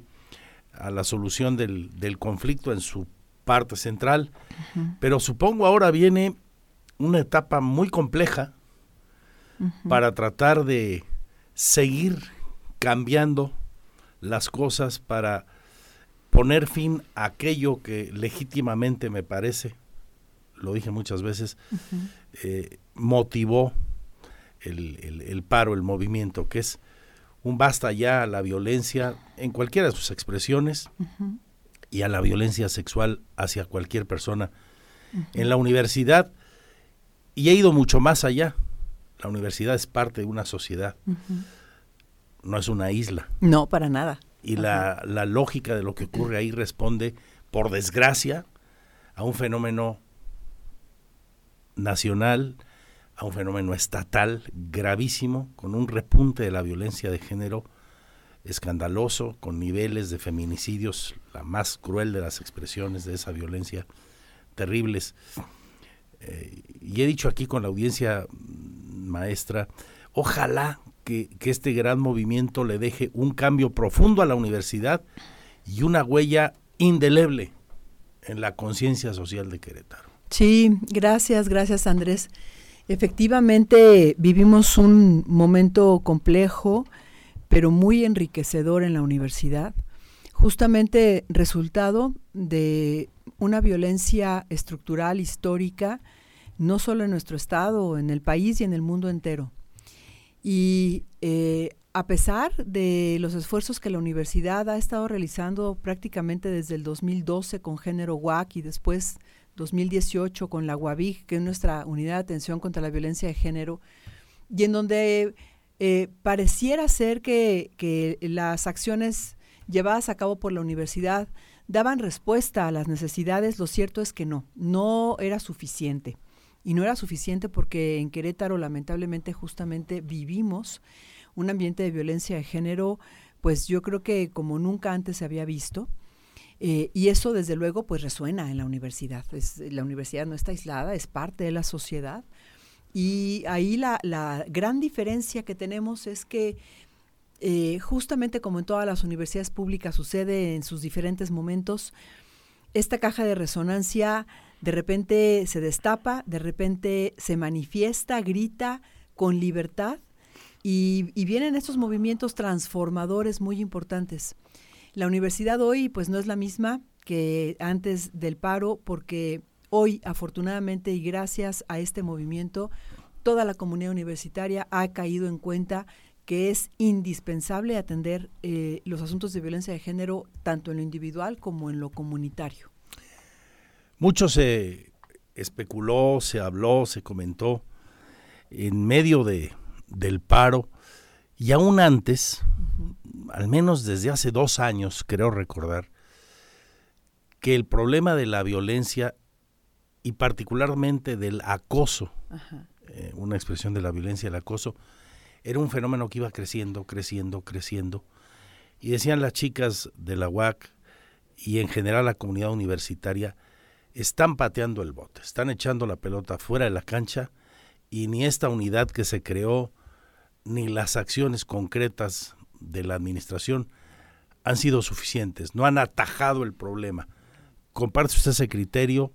a la solución del, del conflicto en su parte central. Pero supongo ahora viene una etapa muy compleja para tratar de seguir cambiando las cosas para poner fin a aquello que legítimamente me parece, lo dije muchas veces, eh, motivó el, el- el paro, el movimiento, que es un basta ya a la violencia en cualquiera de sus expresiones y a la violencia sexual hacia cualquier persona. En la universidad, y he ido mucho más allá, la universidad es parte de una sociedad, no es una isla. No, para nada. Y la, la lógica de lo que ocurre ahí responde, por desgracia, a un fenómeno nacional, a un fenómeno estatal gravísimo, con un repunte de la violencia de género escandaloso, con niveles de feminicidios, la más cruel de las expresiones de esa violencia, terribles. Eh, y he dicho aquí con la audiencia mm, maestra, ojalá que, que este gran movimiento le deje un cambio profundo a la universidad y una huella indeleble en la conciencia social de Querétaro. Sí, gracias, gracias Andrés. Efectivamente, vivimos un momento complejo, pero muy enriquecedor en la universidad, justamente resultado de una violencia estructural, histórica, no solo en nuestro estado, en el país y en el mundo entero. Y eh, a pesar de los esfuerzos que la universidad ha estado realizando prácticamente desde el 2012 con género WAC y después 2018 con la UAVIG, que es nuestra unidad de atención contra la violencia de género, y en donde eh, pareciera ser que, que las acciones llevadas a cabo por la universidad daban respuesta a las necesidades, lo cierto es que no, no era suficiente. Y no era suficiente porque en Querétaro lamentablemente justamente vivimos un ambiente de violencia de género pues yo creo que como nunca antes se había visto. Eh, y eso desde luego pues resuena en la universidad. La universidad no está aislada, es parte de la sociedad. Y ahí la, la gran diferencia que tenemos es que eh, justamente como en todas las universidades públicas sucede en sus diferentes momentos, esta caja de resonancia de repente se destapa, de repente se manifiesta, grita con libertad y, vienen estos movimientos transformadores muy importantes. La universidad hoy pues no es la misma que antes del paro porque hoy afortunadamente y gracias a este movimiento toda la comunidad universitaria ha caído en cuenta que es indispensable atender eh, los asuntos de violencia de género tanto en lo individual como en lo comunitario. Mucho se especuló, se habló, se comentó en medio de, del paro y aún antes, al menos desde hace dos años, creo recordar, que el problema de la violencia y particularmente del acoso, eh, una expresión de la violencia, el acoso, era un fenómeno que iba creciendo, creciendo, creciendo. Y decían las chicas de la UAC y en general la comunidad universitaria, están pateando el bote, están echando la pelota fuera de la cancha y ni esta unidad que se creó, ni las acciones concretas de la administración han sido suficientes, no han atajado el problema. ¿Comparte usted ese criterio?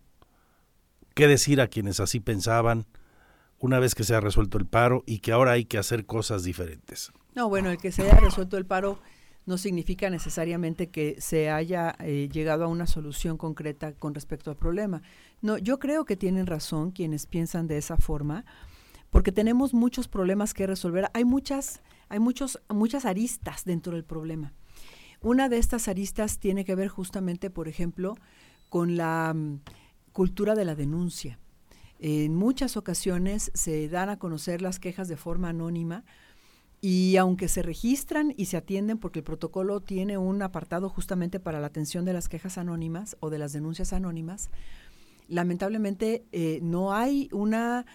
¿Qué decir a quienes así pensaban? una vez que se ha resuelto el paro y que ahora hay que hacer cosas diferentes. No, bueno, el que se haya resuelto el paro no significa necesariamente que se haya eh, llegado a una solución concreta con respecto al problema. No, yo creo que tienen razón quienes piensan de esa forma, porque tenemos muchos problemas que resolver. Hay muchas, hay muchos, muchas aristas dentro del problema. Una de estas aristas tiene que ver justamente, por ejemplo, con la mm, cultura de la denuncia. En muchas ocasiones se dan a conocer las quejas de forma anónima y aunque se registran y se atienden porque el protocolo tiene un apartado justamente para la atención de las quejas anónimas o de las denuncias anónimas, lamentablemente eh, no hay una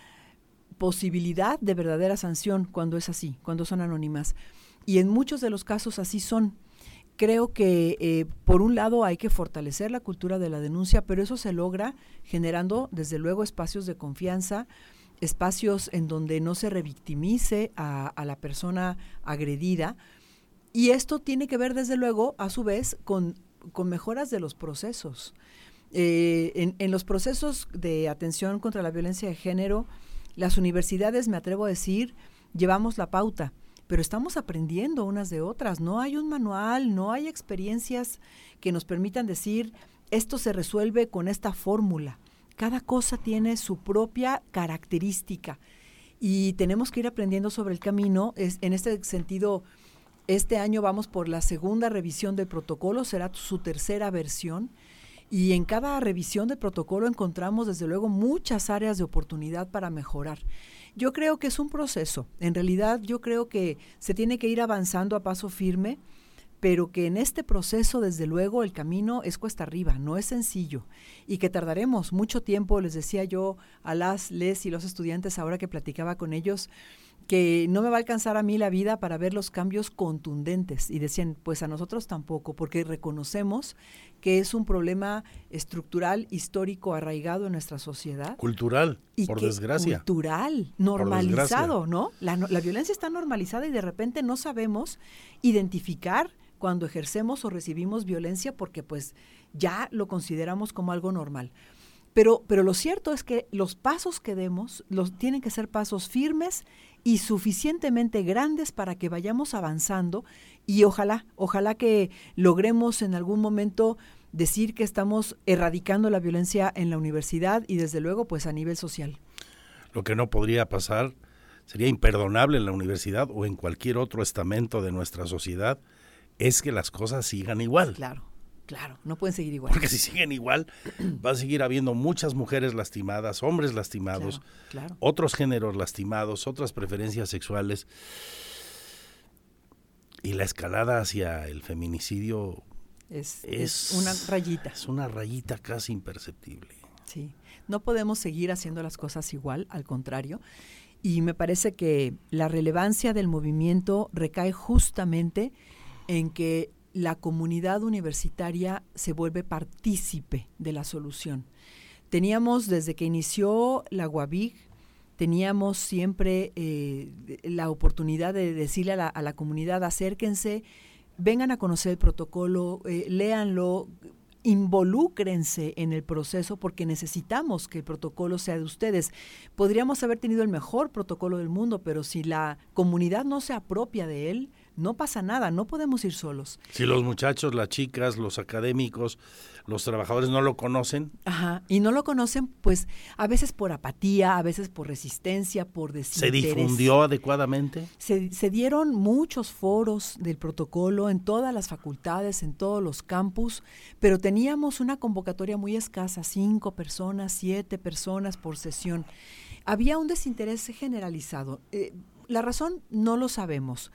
posibilidad de verdadera sanción cuando es así, cuando son anónimas. Y en muchos de los casos así son creo que eh, por un lado hay que fortalecer la cultura de la denuncia, pero eso se logra generando desde luego espacios de confianza, espacios en donde no se revictimice a, la persona agredida. Y esto tiene que ver desde luego, a su vez, con, mejoras de los procesos. Eh, en los procesos de atención contra la violencia de género, las universidades, me atrevo a decir, llevamos la pauta pero estamos aprendiendo unas de otras. No hay un manual, no hay experiencias que nos permitan decir, esto se resuelve con esta fórmula. Cada cosa tiene su propia característica y tenemos que ir aprendiendo sobre el camino. Es, en este sentido, este año vamos por la segunda revisión del protocolo, será su tercera versión. Y en cada revisión del protocolo encontramos desde luego muchas áreas de oportunidad para mejorar. Yo creo que es un proceso. En realidad yo creo que se tiene que ir avanzando a paso firme, pero que en este proceso, desde luego, el camino es cuesta arriba, no es sencillo, y que tardaremos mucho tiempo, les decía yo a las, les y los estudiantes ahora que platicaba con ellos, que no me va a alcanzar a mí la vida para ver los cambios contundentes. Y decían, pues a nosotros tampoco, porque reconocemos que es un problema estructural, histórico, arraigado en nuestra sociedad. Cultural, y por desgracia. Cultural, normalizado, ¿no? La, la violencia está normalizada y de repente no sabemos identificar cuando ejercemos o recibimos violencia porque pues ya lo consideramos como algo normal. Pero, pero lo cierto es que los pasos que demos los, tienen que ser pasos firmes y suficientemente grandes para que vayamos avanzando y ojalá, ojalá que logremos en algún momento decir que estamos erradicando la violencia en la universidad y desde luego pues a nivel social. Lo que no podría pasar sería imperdonable en la universidad o en cualquier otro estamento de nuestra sociedad es que las cosas sigan igual. Claro. Claro, no pueden seguir igual. Porque si siguen igual, va a seguir habiendo muchas mujeres lastimadas, hombres lastimados, otros géneros lastimados, otras preferencias sexuales. Y la escalada hacia el feminicidio es, es, una rayita. Es una rayita casi imperceptible. Sí, no podemos seguir haciendo las cosas igual, al contrario. Y me parece que la relevancia del movimiento recae justamente en que la comunidad universitaria se vuelve partícipe de la solución. Teníamos desde que inició la UABIG, teníamos siempre eh, la oportunidad de decirle a la, comunidad, acérquense, vengan a conocer el protocolo, eh, léanlo, involúcrense en el proceso porque necesitamos que el protocolo sea de ustedes. Podríamos haber tenido el mejor protocolo del mundo, pero si la comunidad no se apropia de él, no pasa nada, no podemos ir solos. Si los muchachos, las chicas, los académicos, los trabajadores no lo conocen. Ajá, y no lo conocen, pues a veces por apatía, a veces por resistencia, por desinterés. ¿Se difundió adecuadamente? Se, se dieron muchos foros del protocolo en todas las facultades, en todos los campus, pero teníamos una convocatoria muy escasa, cinco personas, siete personas por sesión. Había un desinterés generalizado. Eh, la razón no lo sabemos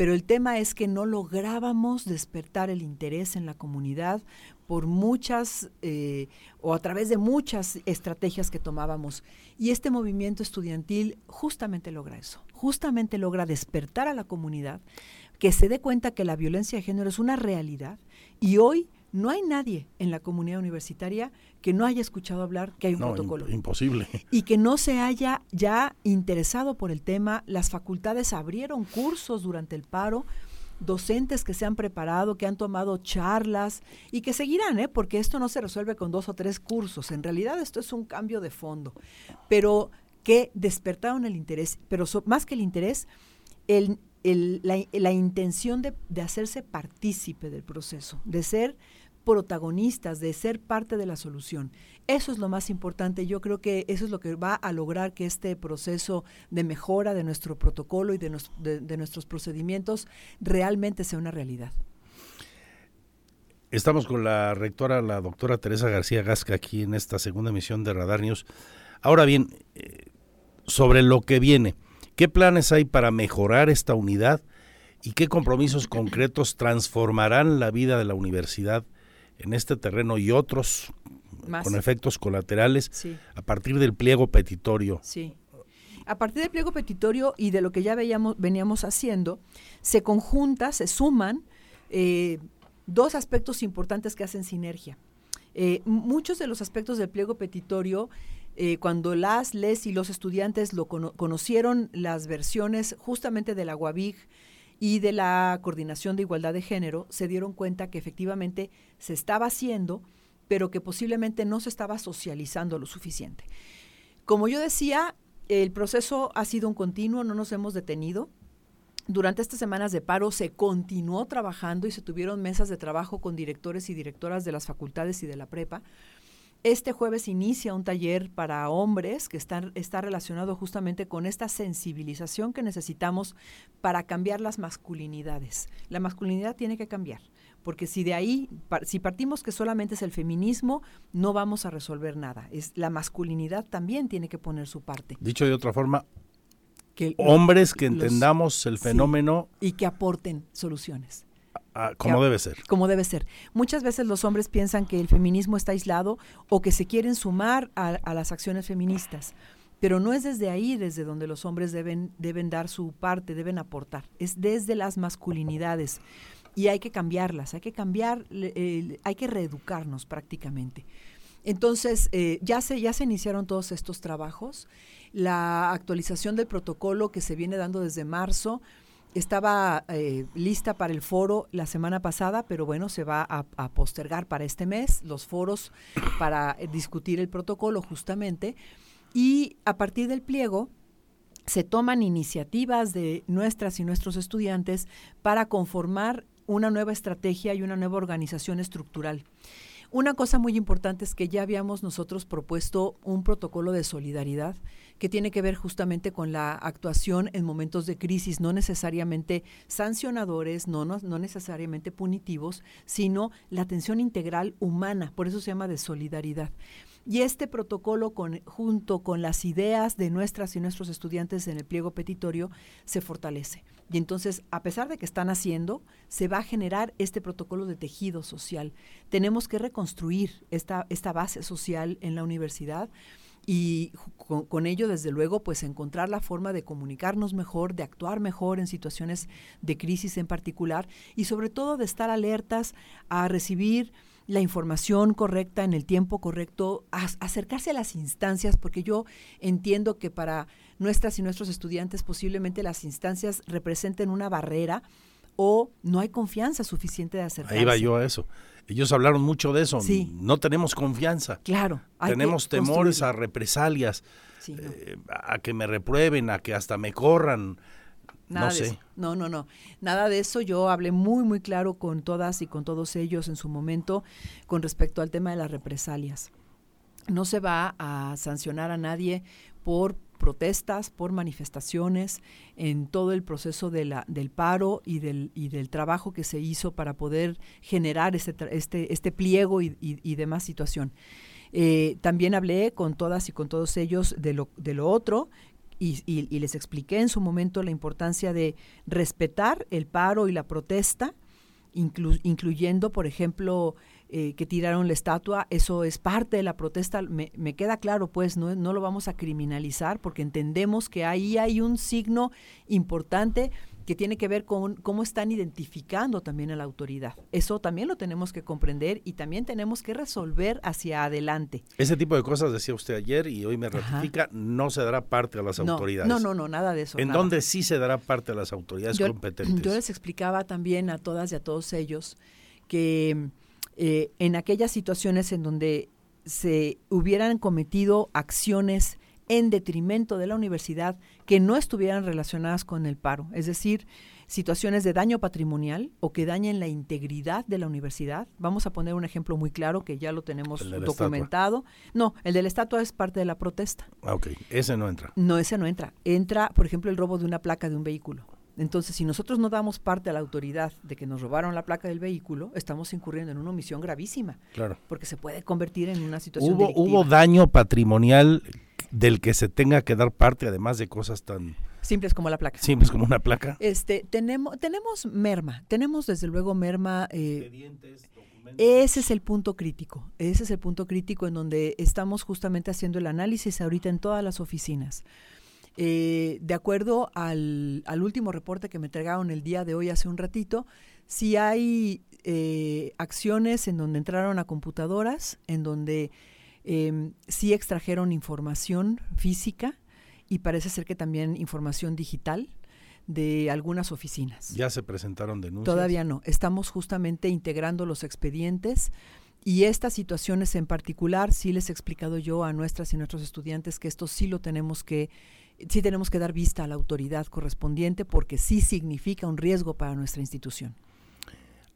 pero el tema es que no lográbamos despertar el interés en la comunidad por muchas eh, o a través de muchas estrategias que tomábamos. Y este movimiento estudiantil justamente logra eso, justamente logra despertar a la comunidad, que se dé cuenta que la violencia de género es una realidad y hoy no hay nadie en la comunidad universitaria que no haya escuchado hablar que hay un protocolo. imposible. Y que no se haya ya interesado por el tema. Las facultades abrieron cursos durante el paro, docentes que se han preparado, que han tomado charlas y que seguirán, ¿eh? porque esto no se resuelve con dos o tres cursos. En realidad esto es un cambio de fondo, pero que despertaron el interés, pero más que el interés, el, la, la, intención de, de hacerse partícipe del proceso, de ser protagonistas, de ser parte de la solución. Eso es lo más importante. Yo creo que eso es lo que va a lograr que este proceso de mejora de nuestro protocolo y de, de, nuestros procedimientos realmente sea una realidad. Estamos con la rectora, la doctora Teresa García Gasca, aquí en esta segunda emisión de Radar News. Ahora bien, eh, sobre lo que viene, ¿qué planes hay para mejorar esta unidad y qué compromisos concretos transformarán la vida de la universidad en este terreno y otros con efectos colaterales a partir del pliego petitorio. Sí. A partir del pliego petitorio y de lo que ya veíamos, veníamos haciendo, se conjunta, se suman eh, dos aspectos importantes que hacen sinergia. Eh, muchos de los aspectos del pliego petitorio, eh, cuando las, les y los estudiantes lo conocieron las versiones justamente de la UABIG, y de la Coordinación de Igualdad de Género se dieron cuenta que efectivamente se estaba haciendo, pero que posiblemente no se estaba socializando lo suficiente. Como yo decía, el proceso ha sido un continuo, no nos hemos detenido. Durante estas semanas de paro se continuó trabajando y se tuvieron mesas de trabajo con directores y directoras de las facultades y de la prepa este jueves inicia un taller para hombres que está, está relacionado justamente con esta sensibilización que necesitamos para cambiar las masculinidades. La masculinidad tiene que cambiar, porque si de ahí, si partimos que solamente es el feminismo, no vamos a resolver nada. Es, la masculinidad también tiene que poner su parte. Dicho de otra forma, que hombres que entendamos el fenómeno y que aporten soluciones. Ah, como debe ser. Como debe ser. Muchas veces los hombres piensan que el feminismo está aislado o que se quieren sumar a, las acciones feministas, pero no es desde ahí desde donde los hombres deben, deben dar su parte, deben aportar, es desde las masculinidades y hay que cambiarlas, hay que cambiar, hay que reeducarnos prácticamente. Entonces, eh, ya, se, ya se iniciaron todos estos trabajos. La actualización del protocolo que se viene dando desde marzo estaba eh, lista para el foro la semana pasada, pero bueno, se va a, postergar para este mes los foros para eh, discutir el protocolo justamente. Y a partir del pliego se toman iniciativas de nuestras y nuestros estudiantes para conformar una nueva estrategia y una nueva organización estructural. Una cosa muy importante es que ya habíamos nosotros propuesto un protocolo de solidaridad que tiene que ver justamente con la actuación en momentos de crisis, no necesariamente sancionadores, no, no, no necesariamente punitivos, sino la atención integral humana, por eso se llama de solidaridad. Y este protocolo, con, junto con las ideas de nuestras y nuestros estudiantes en el pliego petitorio, se fortalece. Y entonces, a pesar de que están haciendo, se va a generar este protocolo de tejido social. Tenemos que reconstruir esta, esta base social en la universidad y con, con, ello, desde luego, pues encontrar la forma de comunicarnos mejor, de actuar mejor en situaciones de crisis en particular y sobre todo de estar alertas a recibir la información correcta en el tiempo correcto, a, acercarse a las instancias, porque yo entiendo que para nuestras y nuestros estudiantes posiblemente las instancias representen una barrera o no hay confianza suficiente de acercarse. Ahí va yo a eso. Ellos hablaron mucho de eso. Sí. No tenemos confianza. Claro. Tenemos temores a represalias, sí, no. eh, a que me reprueben, a que hasta me corran. Nada no de sé. Eso. No, no, no. Nada de eso. Yo hablé muy, muy claro con todas y con todos ellos en su momento con respecto al tema de las represalias. No se va a sancionar a nadie por protestas, por manifestaciones, en todo el proceso de del paro y del, y del trabajo que se hizo para poder generar este, este, este pliego y, y, demás situación. Eh, también hablé con todas y con todos ellos de lo, de lo otro, y, y, les expliqué en su momento la importancia de respetar el paro y la protesta, inclu incluyendo, por ejemplo, eh, que tiraron la estatua, eso es parte de la protesta, me, me queda claro, pues no, no, lo vamos a criminalizar porque entendemos que ahí hay un signo importante que tiene que ver con cómo están identificando también a la autoridad. Eso también lo tenemos que comprender y también tenemos que resolver hacia adelante. Ese tipo de cosas decía usted ayer y hoy me ratifica, Ajá. no se dará parte a las no, autoridades. No, no, no, nada de eso. ¿En nada. dónde sí se dará parte a las autoridades yo, competentes? Yo les explicaba también a todas y a todos ellos que eh, en aquellas situaciones en donde se hubieran cometido acciones en detrimento de la universidad que no estuvieran relacionadas con el paro, es decir, situaciones de daño patrimonial o que dañen la integridad de la universidad. Vamos a poner un ejemplo muy claro que ya lo tenemos documentado. Estatua. No, el de la estatua es parte de la protesta. Ah, ok, ese no entra. No, ese no entra. Entra, por ejemplo, el robo de una placa de un vehículo. Entonces, si nosotros no damos parte a la autoridad de que nos robaron la placa del vehículo, estamos incurriendo en una omisión gravísima. Claro. Porque se puede convertir en una situación ¿Hubo, delictiva. ¿Hubo daño patrimonial del que se tenga que dar parte, además de cosas tan simples como la placa. Simples como una placa. Este, tenemos, tenemos merma, tenemos desde luego merma. Eh, ese es el punto crítico, ese es el punto crítico en donde estamos justamente haciendo el análisis ahorita en todas las oficinas. Eh, de acuerdo al, al, último reporte que me entregaron el día de hoy hace un ratito, si hay eh, acciones en donde entraron a computadoras, en donde eh, sí extrajeron información física y parece ser que también información digital de algunas oficinas. ¿Ya se presentaron denuncias? Todavía no. Estamos justamente integrando los expedientes y estas situaciones en particular, sí les he explicado yo a nuestras y nuestros estudiantes que esto sí lo tenemos que, sí tenemos que dar vista a la autoridad correspondiente porque sí significa un riesgo para nuestra institución.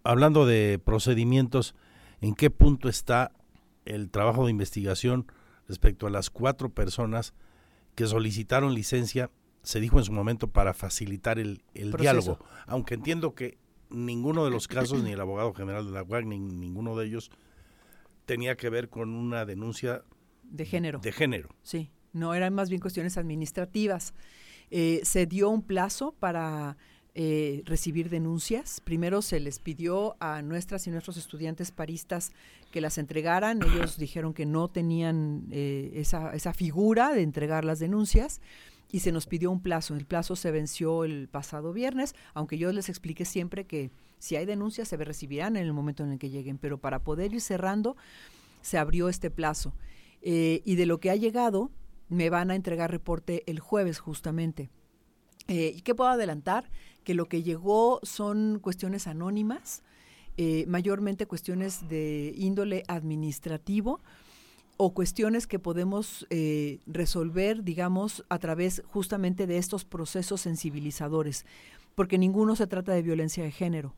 Hablando de procedimientos, ¿en qué punto está el trabajo de investigación respecto a las cuatro personas que solicitaron licencia, se dijo en su momento, para facilitar el, el diálogo? Aunque entiendo que ninguno de los casos, ni el abogado general de la UAC, ni ninguno de ellos tenía que ver con una denuncia de género. De género. Sí, no eran más bien cuestiones administrativas. Eh, se dio un plazo para eh, recibir denuncias. Primero se les pidió a nuestras y nuestros estudiantes paristas que las entregaran. Ellos dijeron que no tenían eh, esa, esa figura de entregar las denuncias y se nos pidió un plazo. El plazo se venció el pasado viernes, aunque yo les expliqué siempre que si hay denuncias se recibirán en el momento en el que lleguen, pero para poder ir cerrando se abrió este plazo. Eh, y de lo que ha llegado, me van a entregar reporte el jueves justamente. Eh, ¿Qué puedo adelantar? Que lo que llegó son cuestiones anónimas, eh, mayormente cuestiones de índole administrativo o cuestiones que podemos eh, resolver, digamos, a través justamente de estos procesos sensibilizadores, porque ninguno se trata de violencia de género.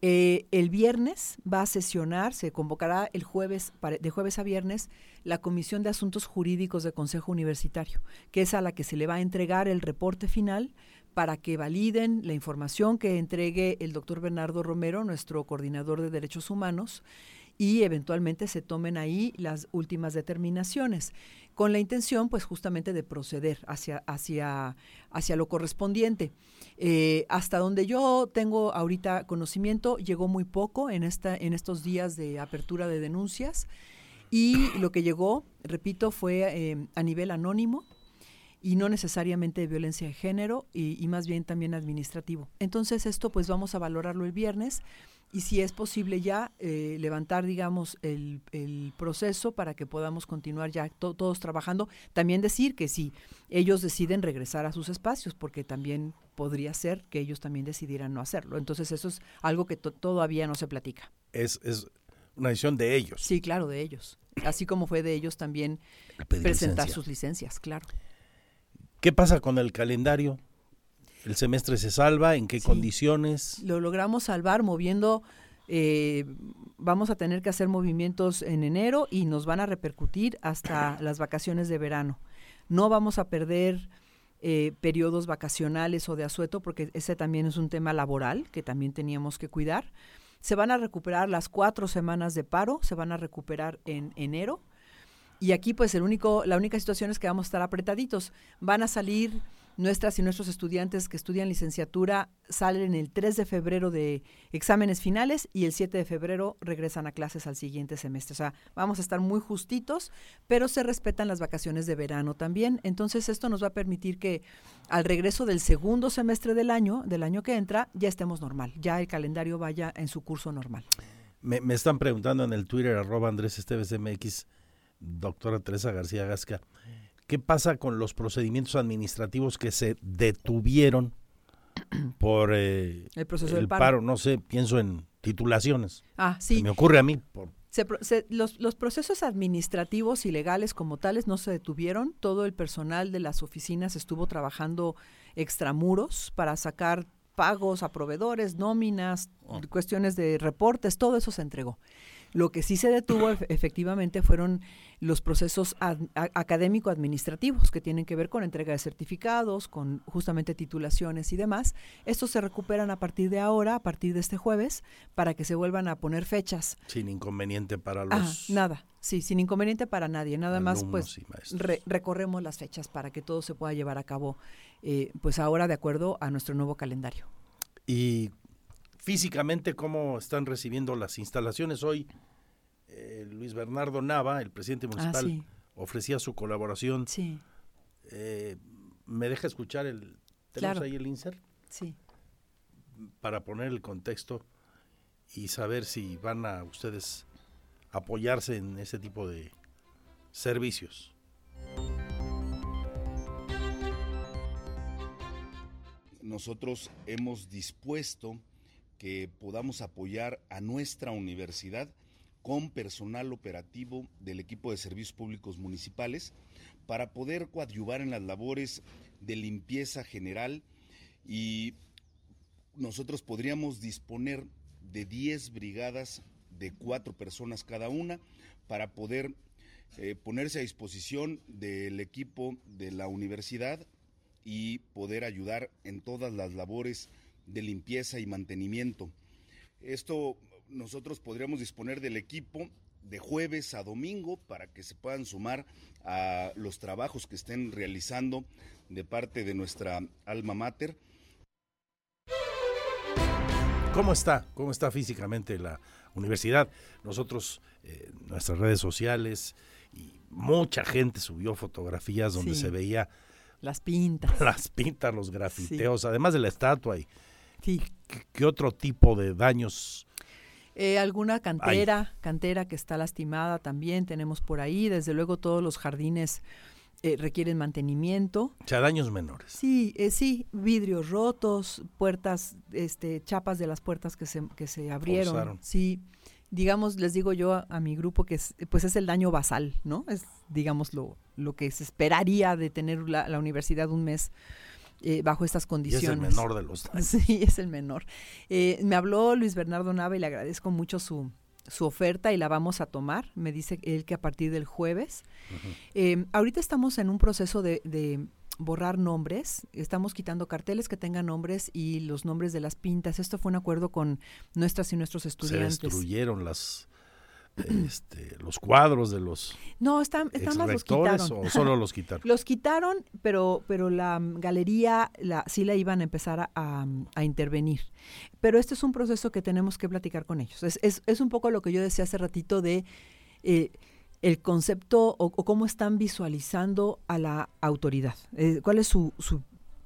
Eh, el viernes va a sesionar, se convocará el jueves, de jueves a viernes, la Comisión de Asuntos Jurídicos del Consejo Universitario, que es a la que se le va a entregar el reporte final para que validen la información que entregue el doctor Bernardo Romero, nuestro coordinador de derechos humanos, y eventualmente se tomen ahí las últimas determinaciones, con la intención, pues, justamente de proceder hacia, hacia, hacia lo correspondiente. Eh, hasta donde yo tengo ahorita conocimiento, llegó muy poco en, esta, en estos días de apertura de denuncias. Y lo que llegó, repito, fue eh, a nivel anónimo y no necesariamente de violencia de género y más bien también administrativo. Entonces esto pues vamos a valorarlo el viernes y si es posible ya eh, levantar, digamos, el, el, proceso para que podamos continuar ya to todos trabajando. También decir que si ellos deciden regresar a sus espacios, porque también podría ser que ellos también decidieran no hacerlo. Entonces eso es algo que todavía no se platica. Es, es una decisión de ellos. Sí, claro, de ellos. Así como fue de ellos también presentar licencia. sus licencias, claro. ¿Qué pasa con el calendario? ¿El semestre se salva? ¿En qué sí. condiciones? Lo logramos salvar moviendo, eh, vamos a tener que hacer movimientos en enero y nos van a repercutir hasta las vacaciones de verano. No vamos a perder eh, periodos vacacionales o de asueto porque ese también es un tema laboral que también teníamos que cuidar. Se van a recuperar las cuatro semanas de paro, se van a recuperar en enero. Y aquí pues el único, la única situación es que vamos a estar apretaditos. Van a salir nuestras y nuestros estudiantes que estudian licenciatura salen el 3 de febrero de exámenes finales y el 7 de febrero regresan a clases al siguiente semestre. O sea, vamos a estar muy justitos, pero se respetan las vacaciones de verano también. Entonces, esto nos va a permitir que al regreso del segundo semestre del año, del año que entra, ya estemos normal, ya el calendario vaya en su curso normal. Me, me están preguntando en el Twitter, arroba Andrés Esteves MX, doctora Teresa García Gasca. ¿Qué pasa con los procedimientos administrativos que se detuvieron por eh, el proceso el del paro. paro? No sé, pienso en titulaciones. Ah, sí. Se me ocurre a mí. Por... Se, se, los, los, procesos administrativos y legales como tales no se detuvieron. Todo el personal de las oficinas estuvo trabajando extramuros para sacar pagos a proveedores, nóminas, oh. cuestiones de reportes, todo eso se entregó. Lo que sí se detuvo efectivamente fueron los procesos académico-administrativos que tienen que ver con entrega de certificados, con justamente titulaciones y demás. Estos se recuperan a partir de ahora, a partir de este jueves, para que se vuelvan a poner fechas. Sin inconveniente para los... Ah, nada, sí, sin inconveniente para nadie. Nada más pues re recorremos las fechas para que todo se pueda llevar a cabo eh, pues ahora de acuerdo a nuestro nuevo calendario. Y físicamente cómo están recibiendo las instalaciones. Hoy eh, Luis Bernardo Nava, el presidente municipal, ah, sí. ofrecía su colaboración. Sí. Eh, ¿Me deja escuchar el... ¿Tenemos claro. ahí el insert? Sí. Para poner el contexto y saber si van a ustedes apoyarse en ese tipo de servicios. Nosotros hemos dispuesto que podamos apoyar a nuestra universidad con personal operativo del equipo de servicios públicos municipales para poder coadyuvar en las labores de limpieza general y nosotros podríamos disponer de 10 brigadas de cuatro personas cada una para poder eh, ponerse a disposición del equipo de la universidad y poder ayudar en todas las labores de limpieza y mantenimiento. Esto nosotros podríamos disponer del equipo de jueves a domingo para que se puedan sumar a los trabajos que estén realizando de parte de nuestra alma mater. ¿Cómo está? ¿Cómo está físicamente la universidad? Nosotros, eh, nuestras redes sociales y mucha gente subió fotografías donde Sí. se veía Las pintas. las pintas, los grafiteos, además de la estatua y Sí. ¿qué, qué otro tipo de daños? Eh, alguna cantera, cantera que está lastimada también tenemos por ahí. Desde luego todos los jardines eh, requieren mantenimiento. O sea, daños menores. Sí, eh, sí, vidrios rotos, puertas, este, chapas de las puertas que se, que se abrieron. Forzaron. Sí, digamos, les digo yo a, a mi grupo que es, pues es el daño basal, ¿no? Es, digamos, lo, lo que se esperaría de tener la, la universidad un mes eh, bajo estas Y es condiciones. el menor de los daños. Sí, es el menor. Eh, me habló Luis Bernardo Nava y le agradezco mucho su, su oferta y la vamos a tomar. Me dice él que a partir del jueves. Eh, ahorita estamos en un proceso de, de borrar nombres. Estamos quitando carteles que tengan nombres y los nombres de las pintas. Esto fue un acuerdo con nuestras y nuestros Se estudiantes. destruyeron las este, los cuadros de los No, están, están más los quitaron. o solo los quitaron. Los quitaron, pero, pero la mm, galería la, sí la iban a empezar a, a, a intervenir. Pero este es un proceso que tenemos que platicar con ellos. Es, es, es un poco lo que yo decía hace ratito de eh, el concepto o, o cómo están visualizando a la autoridad. Eh, ¿Cuál es su, su,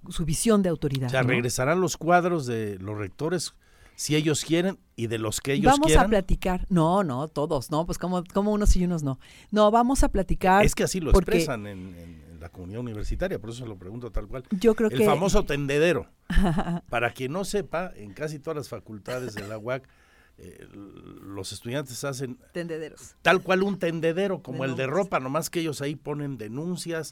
su visión de autoridad? O sea, ¿no? regresarán los cuadros de los rectores si ellos quieren y de los que ellos Vamos quieran. a platicar. No, no, todos, no, pues como, como unos y unos no. No, vamos a platicar. Es que así lo porque- expresan en, en- en la comunidad universitaria, por eso lo pregunto tal cual. Yo creo El que- famoso tendedero. Para quien no sepa, en casi todas las facultades de la UAC, eh, los estudiantes hacen Tendederos. tal cual un tendedero, como el de ropa, nomás que ellos ahí ponen denuncias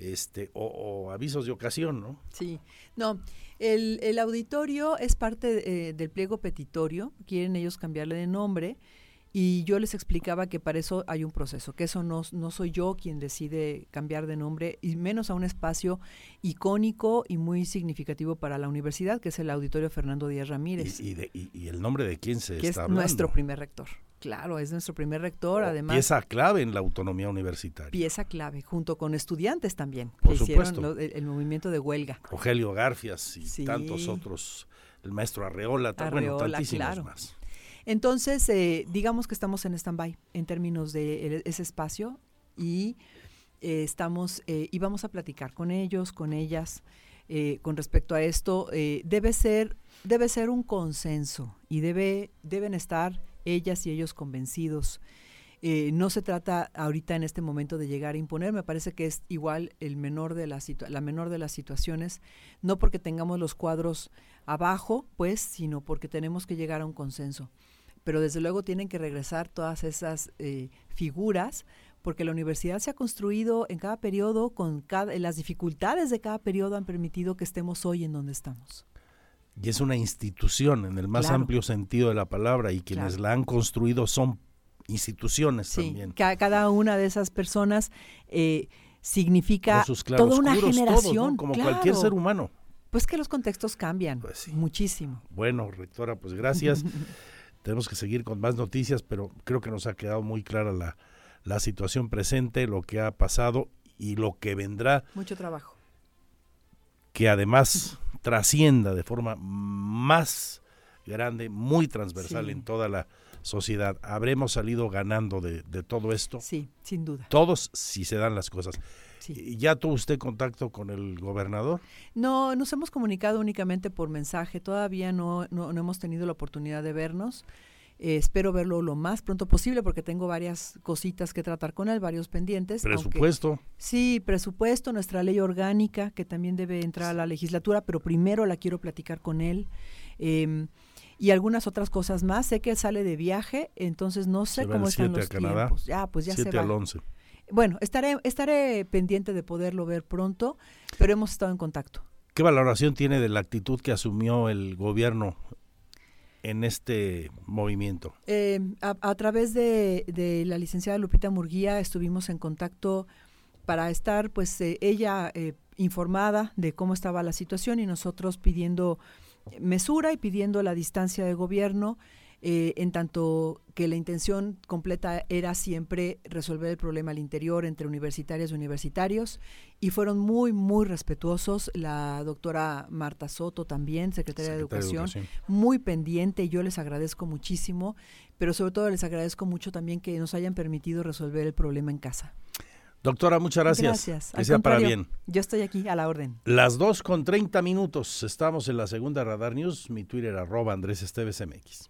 este, o, avisos de ocasión, ¿no? Sí, no, el, el auditorio es parte eh, del pliego petitorio, quieren ellos cambiarle de nombre y yo les explicaba que para eso hay un proceso, que eso no, no soy yo quien decide cambiar de nombre y menos a un espacio icónico y muy significativo para la universidad, que es el auditorio Fernando Díaz Ramírez, Y, y de- y- y el nombre de quién se que es hablando. nuestro primer rector. Claro, es nuestro primer rector, además Pieza clave en la autonomía universitaria. pieza clave, junto con estudiantes también, Por que hicieron lo- el, el movimiento de huelga. Rogelio Garfias y Sí. tantos otros, el maestro Arreola, ta- bueno, Arreola, tantísimos claro. más. Entonces, eh, digamos que estamos en stand-by en términos de el- ese espacio y eh, estamos eh, y vamos a platicar con ellos, con ellas, eh, con respecto a esto. eh, debe ser debe ser un consenso y debe deben estar ellas y ellos convencidos. Eh, no se trata ahorita en este momento de llegar a imponer, me parece que es igual el menor de situa- la menor de las situaciones, no porque tengamos los cuadros abajo, pues, sino porque tenemos que llegar a un consenso. Pero desde luego tienen que regresar todas esas eh, figuras, porque la universidad se ha construido en cada periodo, con cada, las dificultades de cada periodo han permitido que estemos hoy en donde estamos. Y es una institución en el más Claro. amplio sentido de la palabra y quienes Claro. la han construido son instituciones Sí, también. ca- cada una de esas personas eh, significa toda una claroscuros, todos, ¿no? generación. Como cualquier ser humano. Pues que los contextos cambian muchísimo. Bueno, rectora, pues gracias. Tenemos que seguir con más noticias, pero creo que nos ha quedado muy clara la, la situación presente, lo que ha pasado y lo que vendrá, Mucho trabajo. que además trascienda de forma más grande, muy transversal Sí. en toda la sociedad. Habremos salido ganando de, de todo esto. Sí, sin duda. Todos si se dan las cosas. ¿Y ¿Ya tuvo usted contacto con el gobernador? No, nos hemos comunicado únicamente por mensaje. Todavía no, no, no hemos tenido la oportunidad de vernos. Eh, espero verlo lo más pronto posible porque tengo varias cositas que tratar con él, varios pendientes. aunque- Presupuesto. sí, presupuesto, nuestra ley orgánica que también debe entrar a la legislatura, pero primero la quiero platicar con él. em, y algunas otras cosas más. Sé que él sale de viaje, entonces no sé cómo están 7 los a Canadá. tiempos. Ya, pues ya 7 se va. al 11. Bueno, estaré, estaré pendiente de poderlo ver pronto, pero hemos estado en contacto. ¿Qué valoración tiene de la actitud que asumió el gobierno en este movimiento? Eh, a, a través de, de la licenciada Lupita Murguía estuvimos en contacto para estar, pues, eh, ella eh, informada de cómo estaba la situación y nosotros pidiendo mesura y pidiendo la distancia de gobierno, eh, en tanto que la intención completa era siempre resolver el problema al interior entre universitarias y universitarios, y fueron muy, muy respetuosos. La doctora Marta Soto también, secretaria, de, Secretaria de Educación, Educación. muy pendiente, yo les agradezco muchísimo, pero sobre todo les agradezco mucho también que nos hayan permitido resolver el problema en casa. Doctora, muchas gracias. Gracias. Que sea para bien. Yo estoy aquí a la orden. Las 2 con 30 minutos. Estamos en la segunda Radar News. Mi Twitter, arroba Andrés Esteves MX.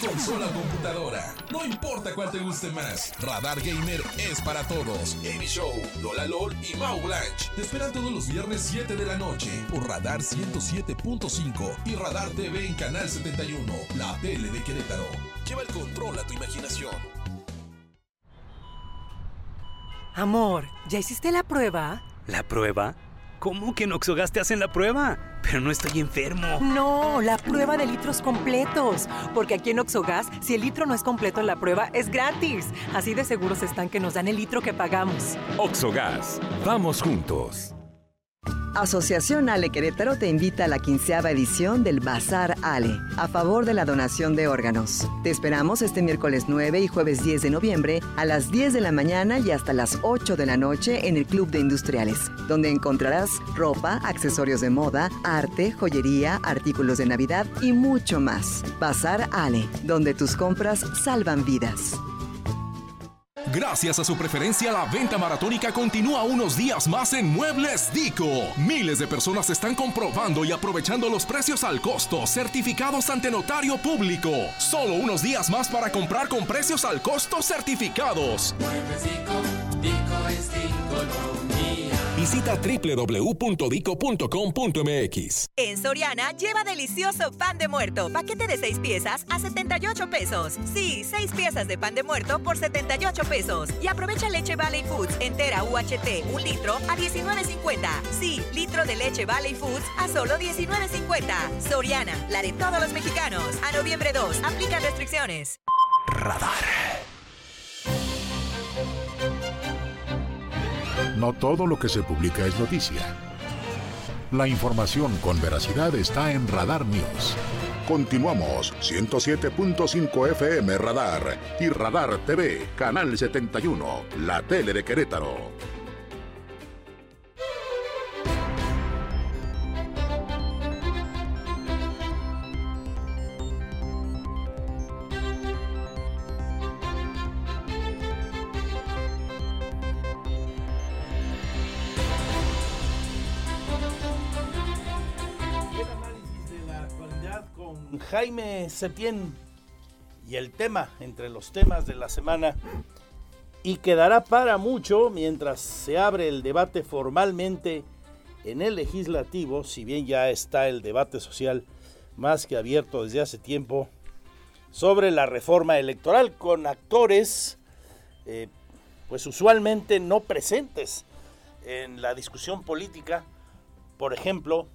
Consola o computadora. No importa cuál te guste más. Radar Gamer es para todos. Amy Show, Lola LOL y Mau Blanche. Te esperan todos los viernes 7 de la noche por Radar 107.5 y Radar TV en Canal 71, la tele de Querétaro. Lleva el control a tu imaginación. Amor, ¿ya hiciste la prueba? ¿La prueba? ¿Cómo que en Oxogas te hacen la prueba? Pero no estoy enfermo. No, la prueba de litros completos. Porque aquí en Oxogas, si el litro no es completo en la prueba, es gratis. Así de seguros están que nos dan el litro que pagamos. Oxogas, vamos juntos. Asociación Ale Querétaro te invita a la quinceava edición del Bazar Ale, a favor de la donación de órganos. Te esperamos este miércoles 9 y jueves 10 de noviembre a las 10 de la mañana y hasta las 8 de la noche en el Club de Industriales, donde encontrarás ropa, accesorios de moda, arte, joyería, artículos de Navidad y mucho más. Bazar Ale, donde tus compras salvan vidas. Gracias a su preferencia, la venta maratónica continúa unos días más en Muebles Dico. Miles de personas están comprobando y aprovechando los precios al costo certificados ante notario público. Solo unos días más para comprar con precios al costo certificados. Muebles Dico, Dico es Diconomía. Visita www.dico.com.mx. En Soriana, lleva delicioso pan de muerto. Paquete de 6 piezas a 78 pesos. Sí, 6 piezas de pan de muerto por 78 pesos. Y aprovecha leche Valley Foods entera UHT, un litro a 19.50. Sí, litro de leche Valley Foods a solo 19.50. Soriana, la de todos los mexicanos. A noviembre 2, aplica restricciones. Radar. No todo lo que se publica es noticia. La información con veracidad está en Radar News. Continuamos 107.5 FM Radar y Radar TV, Canal 71, la tele de Querétaro. Jaime Septién y el tema entre los temas de la semana y quedará para mucho mientras se abre el debate formalmente en el legislativo, si bien ya está el debate social más que abierto desde hace tiempo sobre la reforma electoral con actores eh, pues usualmente no presentes en la discusión política, por ejemplo,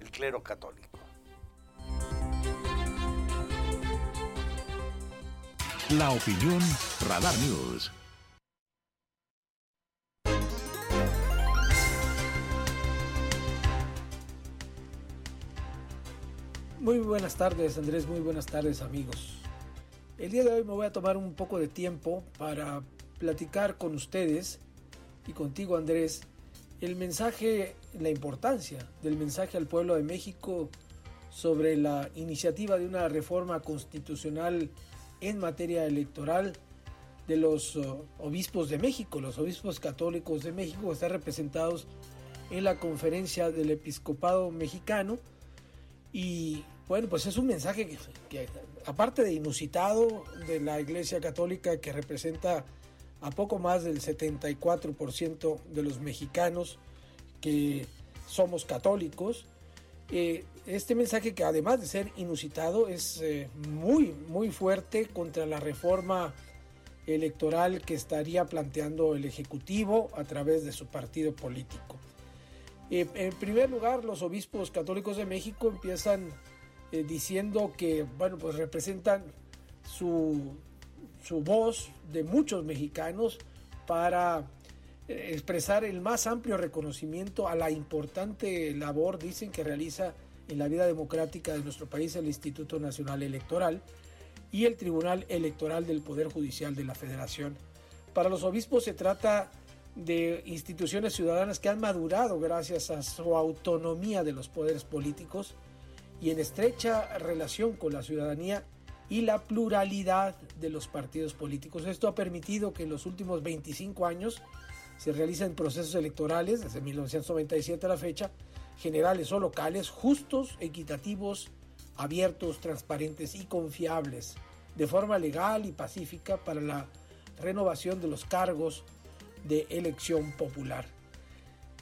el clero católico. La opinión Radar News. Muy buenas tardes Andrés, muy buenas tardes amigos. El día de hoy me voy a tomar un poco de tiempo para platicar con ustedes y contigo Andrés el mensaje, la importancia del mensaje al pueblo de México sobre la iniciativa de una reforma constitucional en materia electoral de los uh, obispos de México. Los obispos católicos de México están representados en la conferencia del episcopado mexicano y bueno, pues es un mensaje que, aparte de inusitado de la Iglesia Católica que representa a poco más del 74% de los mexicanos que somos católicos, eh, este mensaje que además de ser inusitado es eh, muy, muy fuerte contra la reforma electoral que estaría planteando el Ejecutivo a través de su partido político. Eh, en primer lugar, los obispos católicos de México empiezan diciendo que, bueno, pues representan su, su voz de muchos mexicanos para expresar el más amplio reconocimiento a la importante labor, dicen, que realiza en la vida democrática de nuestro país el Instituto Nacional Electoral y el Tribunal Electoral del Poder Judicial de la Federación. Para los obispos se trata de instituciones ciudadanas que han madurado gracias a su autonomía de los poderes políticos y en estrecha relación con la ciudadanía y la pluralidad de los partidos políticos. Esto ha permitido que en los últimos 25 años se realicen procesos electorales, desde 1997 a la fecha, generales o locales, justos, equitativos, abiertos, transparentes y confiables, de forma legal y pacífica para la renovación de los cargos de elección popular.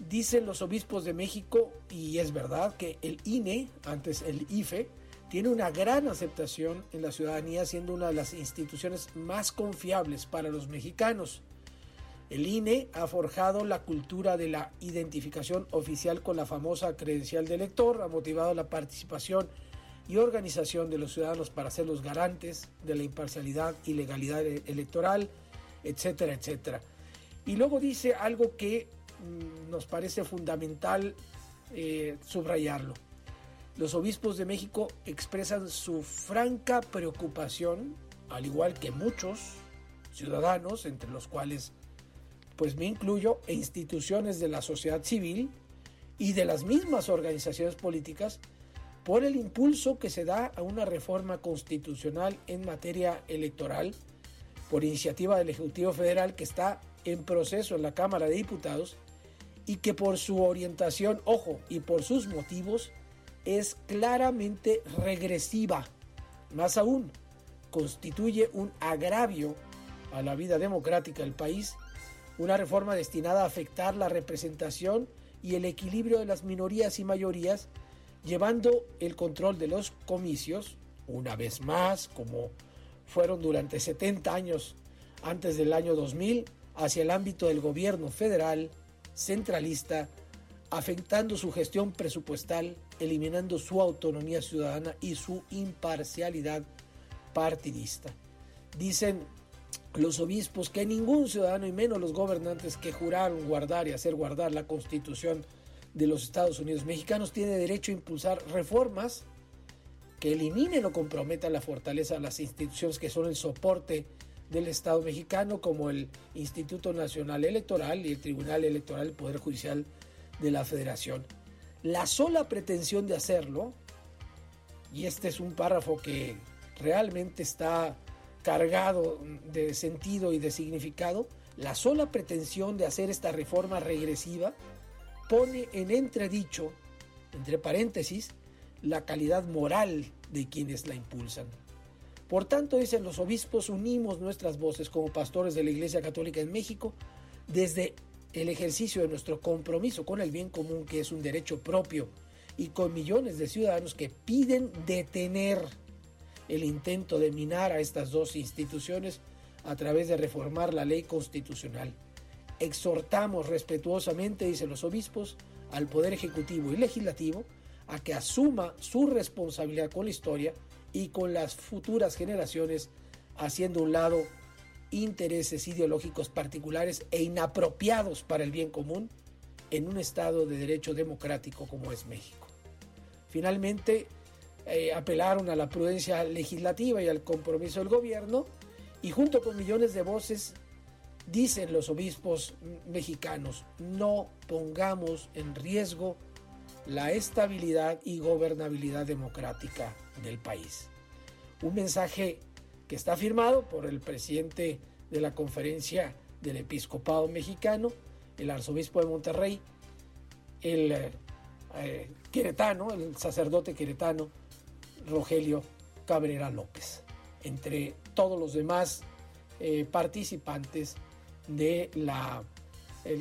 Dicen los obispos de México, y es verdad, que el INE, antes el IFE, tiene una gran aceptación en la ciudadanía, siendo una de las instituciones más confiables para los mexicanos. El INE ha forjado la cultura de la identificación oficial con la famosa credencial de elector, ha motivado la participación y organización de los ciudadanos para ser los garantes de la imparcialidad y legalidad e- electoral, etcétera, etcétera. Y luego dice algo que mm, nos parece fundamental eh, subrayarlo. Los obispos de México expresan su franca preocupación, al igual que muchos ciudadanos, entre los cuales pues me incluyo, e instituciones de la sociedad civil y de las mismas organizaciones políticas, por el impulso que se da a una reforma constitucional en materia electoral por iniciativa del Ejecutivo Federal que está en proceso en la Cámara de Diputados y que por su orientación, ojo, y por sus motivos, es claramente regresiva. Más aún, constituye un agravio a la vida democrática del país, una reforma destinada a afectar la representación y el equilibrio de las minorías y mayorías, llevando el control de los comicios, una vez más, como fueron durante 70 años antes del año 2000, hacia el ámbito del gobierno federal, centralista, afectando su gestión presupuestal, eliminando su autonomía ciudadana y su imparcialidad partidista. Dicen los obispos que ningún ciudadano y menos los gobernantes que juraron guardar y hacer guardar la constitución de los Estados Unidos mexicanos tiene derecho a impulsar reformas que eliminen o comprometan la fortaleza de las instituciones que son el soporte del Estado mexicano como el Instituto Nacional Electoral y el Tribunal Electoral del Poder Judicial de la Federación. La sola pretensión de hacerlo, y este es un párrafo que realmente está cargado de sentido y de significado, la sola pretensión de hacer esta reforma regresiva pone en entredicho, entre paréntesis, la calidad moral de quienes la impulsan. Por tanto, dicen los obispos, unimos nuestras voces como pastores de la Iglesia Católica en México desde el ejercicio de nuestro compromiso con el bien común, que es un derecho propio, y con millones de ciudadanos que piden detener el intento de minar a estas dos instituciones a través de reformar la ley constitucional. Exhortamos respetuosamente, dicen los obispos, al Poder Ejecutivo y Legislativo a que asuma su responsabilidad con la historia y con las futuras generaciones, haciendo a un lado intereses ideológicos particulares e inapropiados para el bien común en un Estado de derecho democrático como es México. Finalmente, eh, apelaron a la prudencia legislativa y al compromiso del gobierno y junto con millones de voces dicen los obispos mexicanos, no pongamos en riesgo la estabilidad y gobernabilidad democrática del país. Un mensaje que está firmado por el presidente de la conferencia del episcopado mexicano, el arzobispo de Monterrey, el eh, eh, queretano, el sacerdote queretano, Rogelio Cabrera López, entre todos los demás eh, participantes de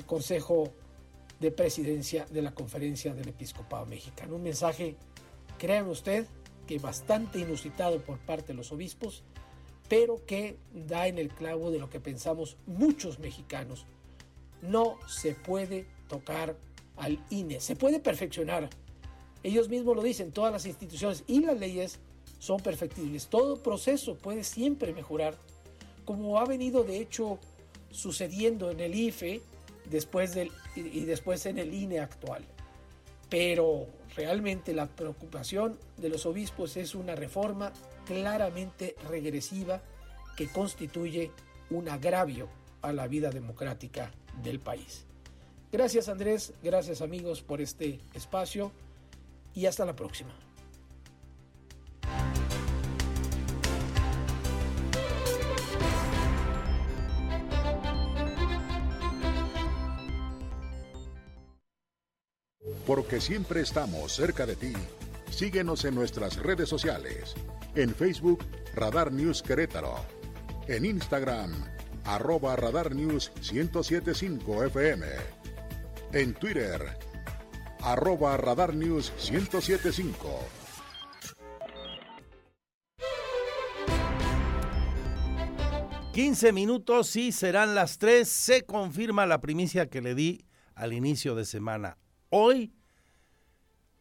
Consejo de Presidencia de la Conferencia del Episcopado Mexicano. Un mensaje, créanme usted, que bastante inusitado por parte de los obispos, pero que da en el clavo de lo que pensamos muchos mexicanos. No se puede tocar al INE, se puede perfeccionar. Ellos mismos lo dicen, todas las instituciones y las leyes son perfectibles. Todo proceso puede siempre mejorar, como ha venido de hecho sucediendo en el IFE después y después en el INE actual. Pero realmente la preocupación de los obispos es una reforma claramente regresiva que constituye un agravio a la vida democrática del país. Gracias Andrés, gracias amigos por este espacio y hasta la próxima. Porque siempre estamos cerca de ti. Síguenos en nuestras redes sociales. En Facebook, Radar News Querétaro. En Instagram, arroba Radar News 1075 FM. En Twitter, arroba Radar News 1075. 15 minutos y serán las 3. Se confirma la primicia que le di al inicio de semana. Hoy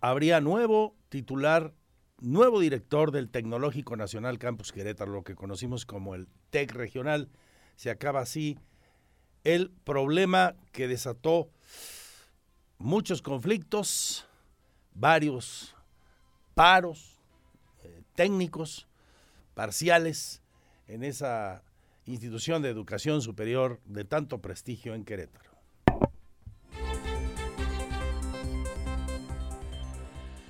habría nuevo titular, nuevo director del Tecnológico Nacional Campus Querétaro, lo que conocimos como el TEC Regional. Se acaba así el problema que desató muchos conflictos, varios paros eh, técnicos, parciales, en esa institución de educación superior de tanto prestigio en Querétaro.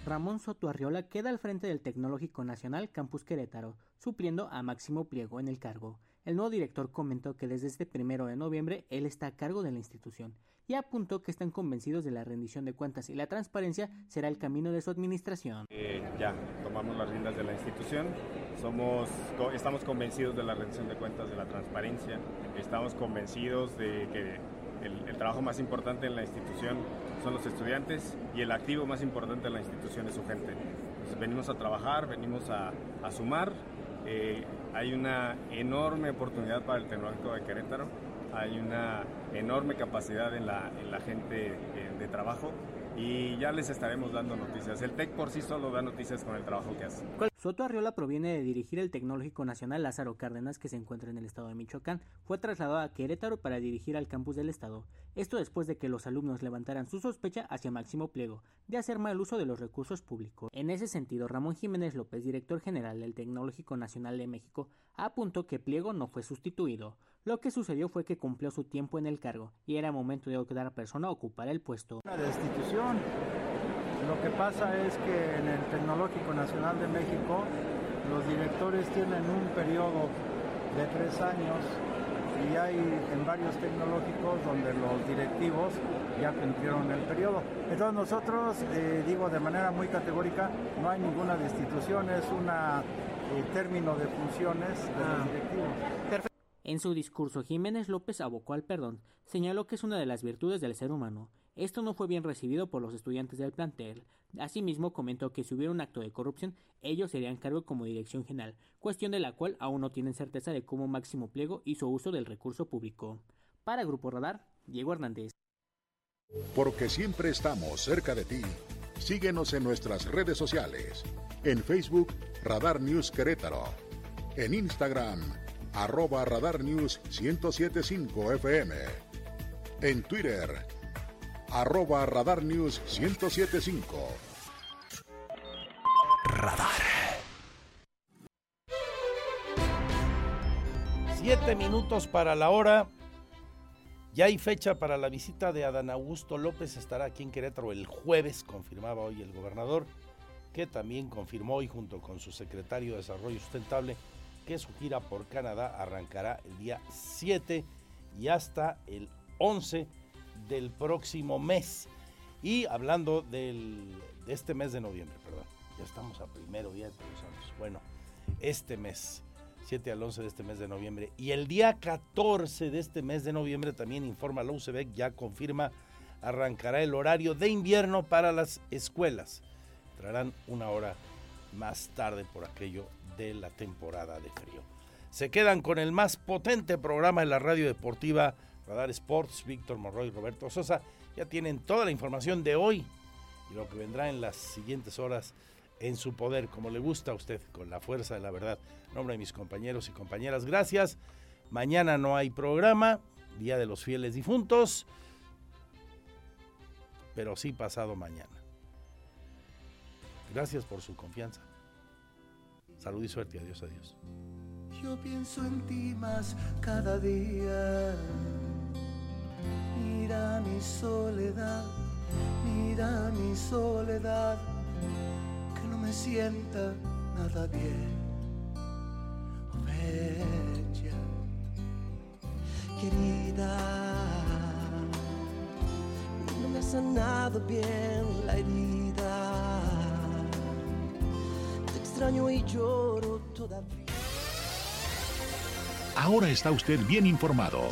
Ramón Soto Arriola queda al frente del Tecnológico Nacional Campus Querétaro, supliendo a Máximo Pliego en el cargo. El nuevo director comentó que desde este primero de noviembre él está a cargo de la institución y apuntó que están convencidos de la rendición de cuentas y la transparencia será el camino de su administración. Eh, ya tomamos las riendas de la institución, somos, estamos convencidos de la rendición de cuentas, de la transparencia, estamos convencidos de que el, el, trabajo más importante en la institución son los estudiantes y el activo más importante en la institución es su gente. Entonces venimos a trabajar, venimos a, a sumar. Eh, hay una enorme oportunidad para el Tecnológico de Querétaro, hay una enorme capacidad en la, en la gente de, de trabajo y ya les estaremos dando noticias. El TEC por sí solo da noticias con el trabajo que hace. Soto Arriola proviene de dirigir el Tecnológico Nacional Lázaro Cárdenas que se encuentra en el estado de Michoacán. Fue trasladado a Querétaro para dirigir al campus del estado. Esto después de que los alumnos levantaran su sospecha hacia Máximo Pliego de hacer mal uso de los recursos públicos. En ese sentido, Ramón Jiménez López, director general del Tecnológico Nacional de México, apuntó que Pliego no fue sustituido. Lo que sucedió fue que cumplió su tiempo en el cargo y era momento de otra persona ocupara el puesto. Una destitución. Lo que pasa es que en el Tecnológico Nacional de México los directores tienen un periodo de tres años y hay en varios tecnológicos donde los directivos ya cumplieron el periodo. Entonces nosotros, eh, digo de manera muy categórica, no hay ninguna destitución, es un eh, término de funciones de ah. los directivos. En su discurso, Jiménez López abocó al perdón, señaló que es una de las virtudes del ser humano. Esto no fue bien recibido por los estudiantes del plantel. Asimismo, comentó que si hubiera un acto de corrupción, ellos serían cargo como dirección general, cuestión de la cual aún no tienen certeza de cómo Máximo Pliego hizo uso del recurso público. Para Grupo Radar, Diego Hernández. Porque siempre estamos cerca de ti. Síguenos en nuestras redes sociales. En Facebook, Radar News Querétaro. En Instagram, arroba Radar News 1075 FM. En Twitter, arroba Radar News 1075. Radar. Siete minutos para la hora. Ya hay fecha para la visita de Adán Augusto López. Estará aquí en Querétaro el jueves, confirmaba hoy el gobernador, que también confirmó hoy junto con su secretario de Desarrollo Sustentable que su gira por Canadá arrancará el día 7 y hasta el 11 del próximo mes. Y hablando del, de este mes de noviembre, perdón, ya estamos a primero día de Santos. Bueno, este mes, 7 al 11 de este mes de noviembre. Y el día 14 de este mes de noviembre también informa la UCEBEC, ya confirma, arrancará el horario de invierno para las escuelas. Entrarán una hora más tarde por aquello de la temporada de frío. Se quedan con el más potente programa de la radio deportiva Radar Sports, Víctor Morroy y Roberto Sosa. Ya tienen toda la información de hoy y lo que vendrá en las siguientes horas en su poder, como le gusta a usted, con la fuerza de la verdad. En nombre de mis compañeros y compañeras, gracias. Mañana no hay programa, Día de los Fieles Difuntos, pero sí pasado mañana. Gracias por su confianza. Salud y suerte. Adiós, adiós. Yo pienso en ti más cada día. Mira mi soledad, mira mi soledad, que no me sienta nada bien. Oh, bella, querida, no me ha sanado bien la herida Ahora está usted bien informado.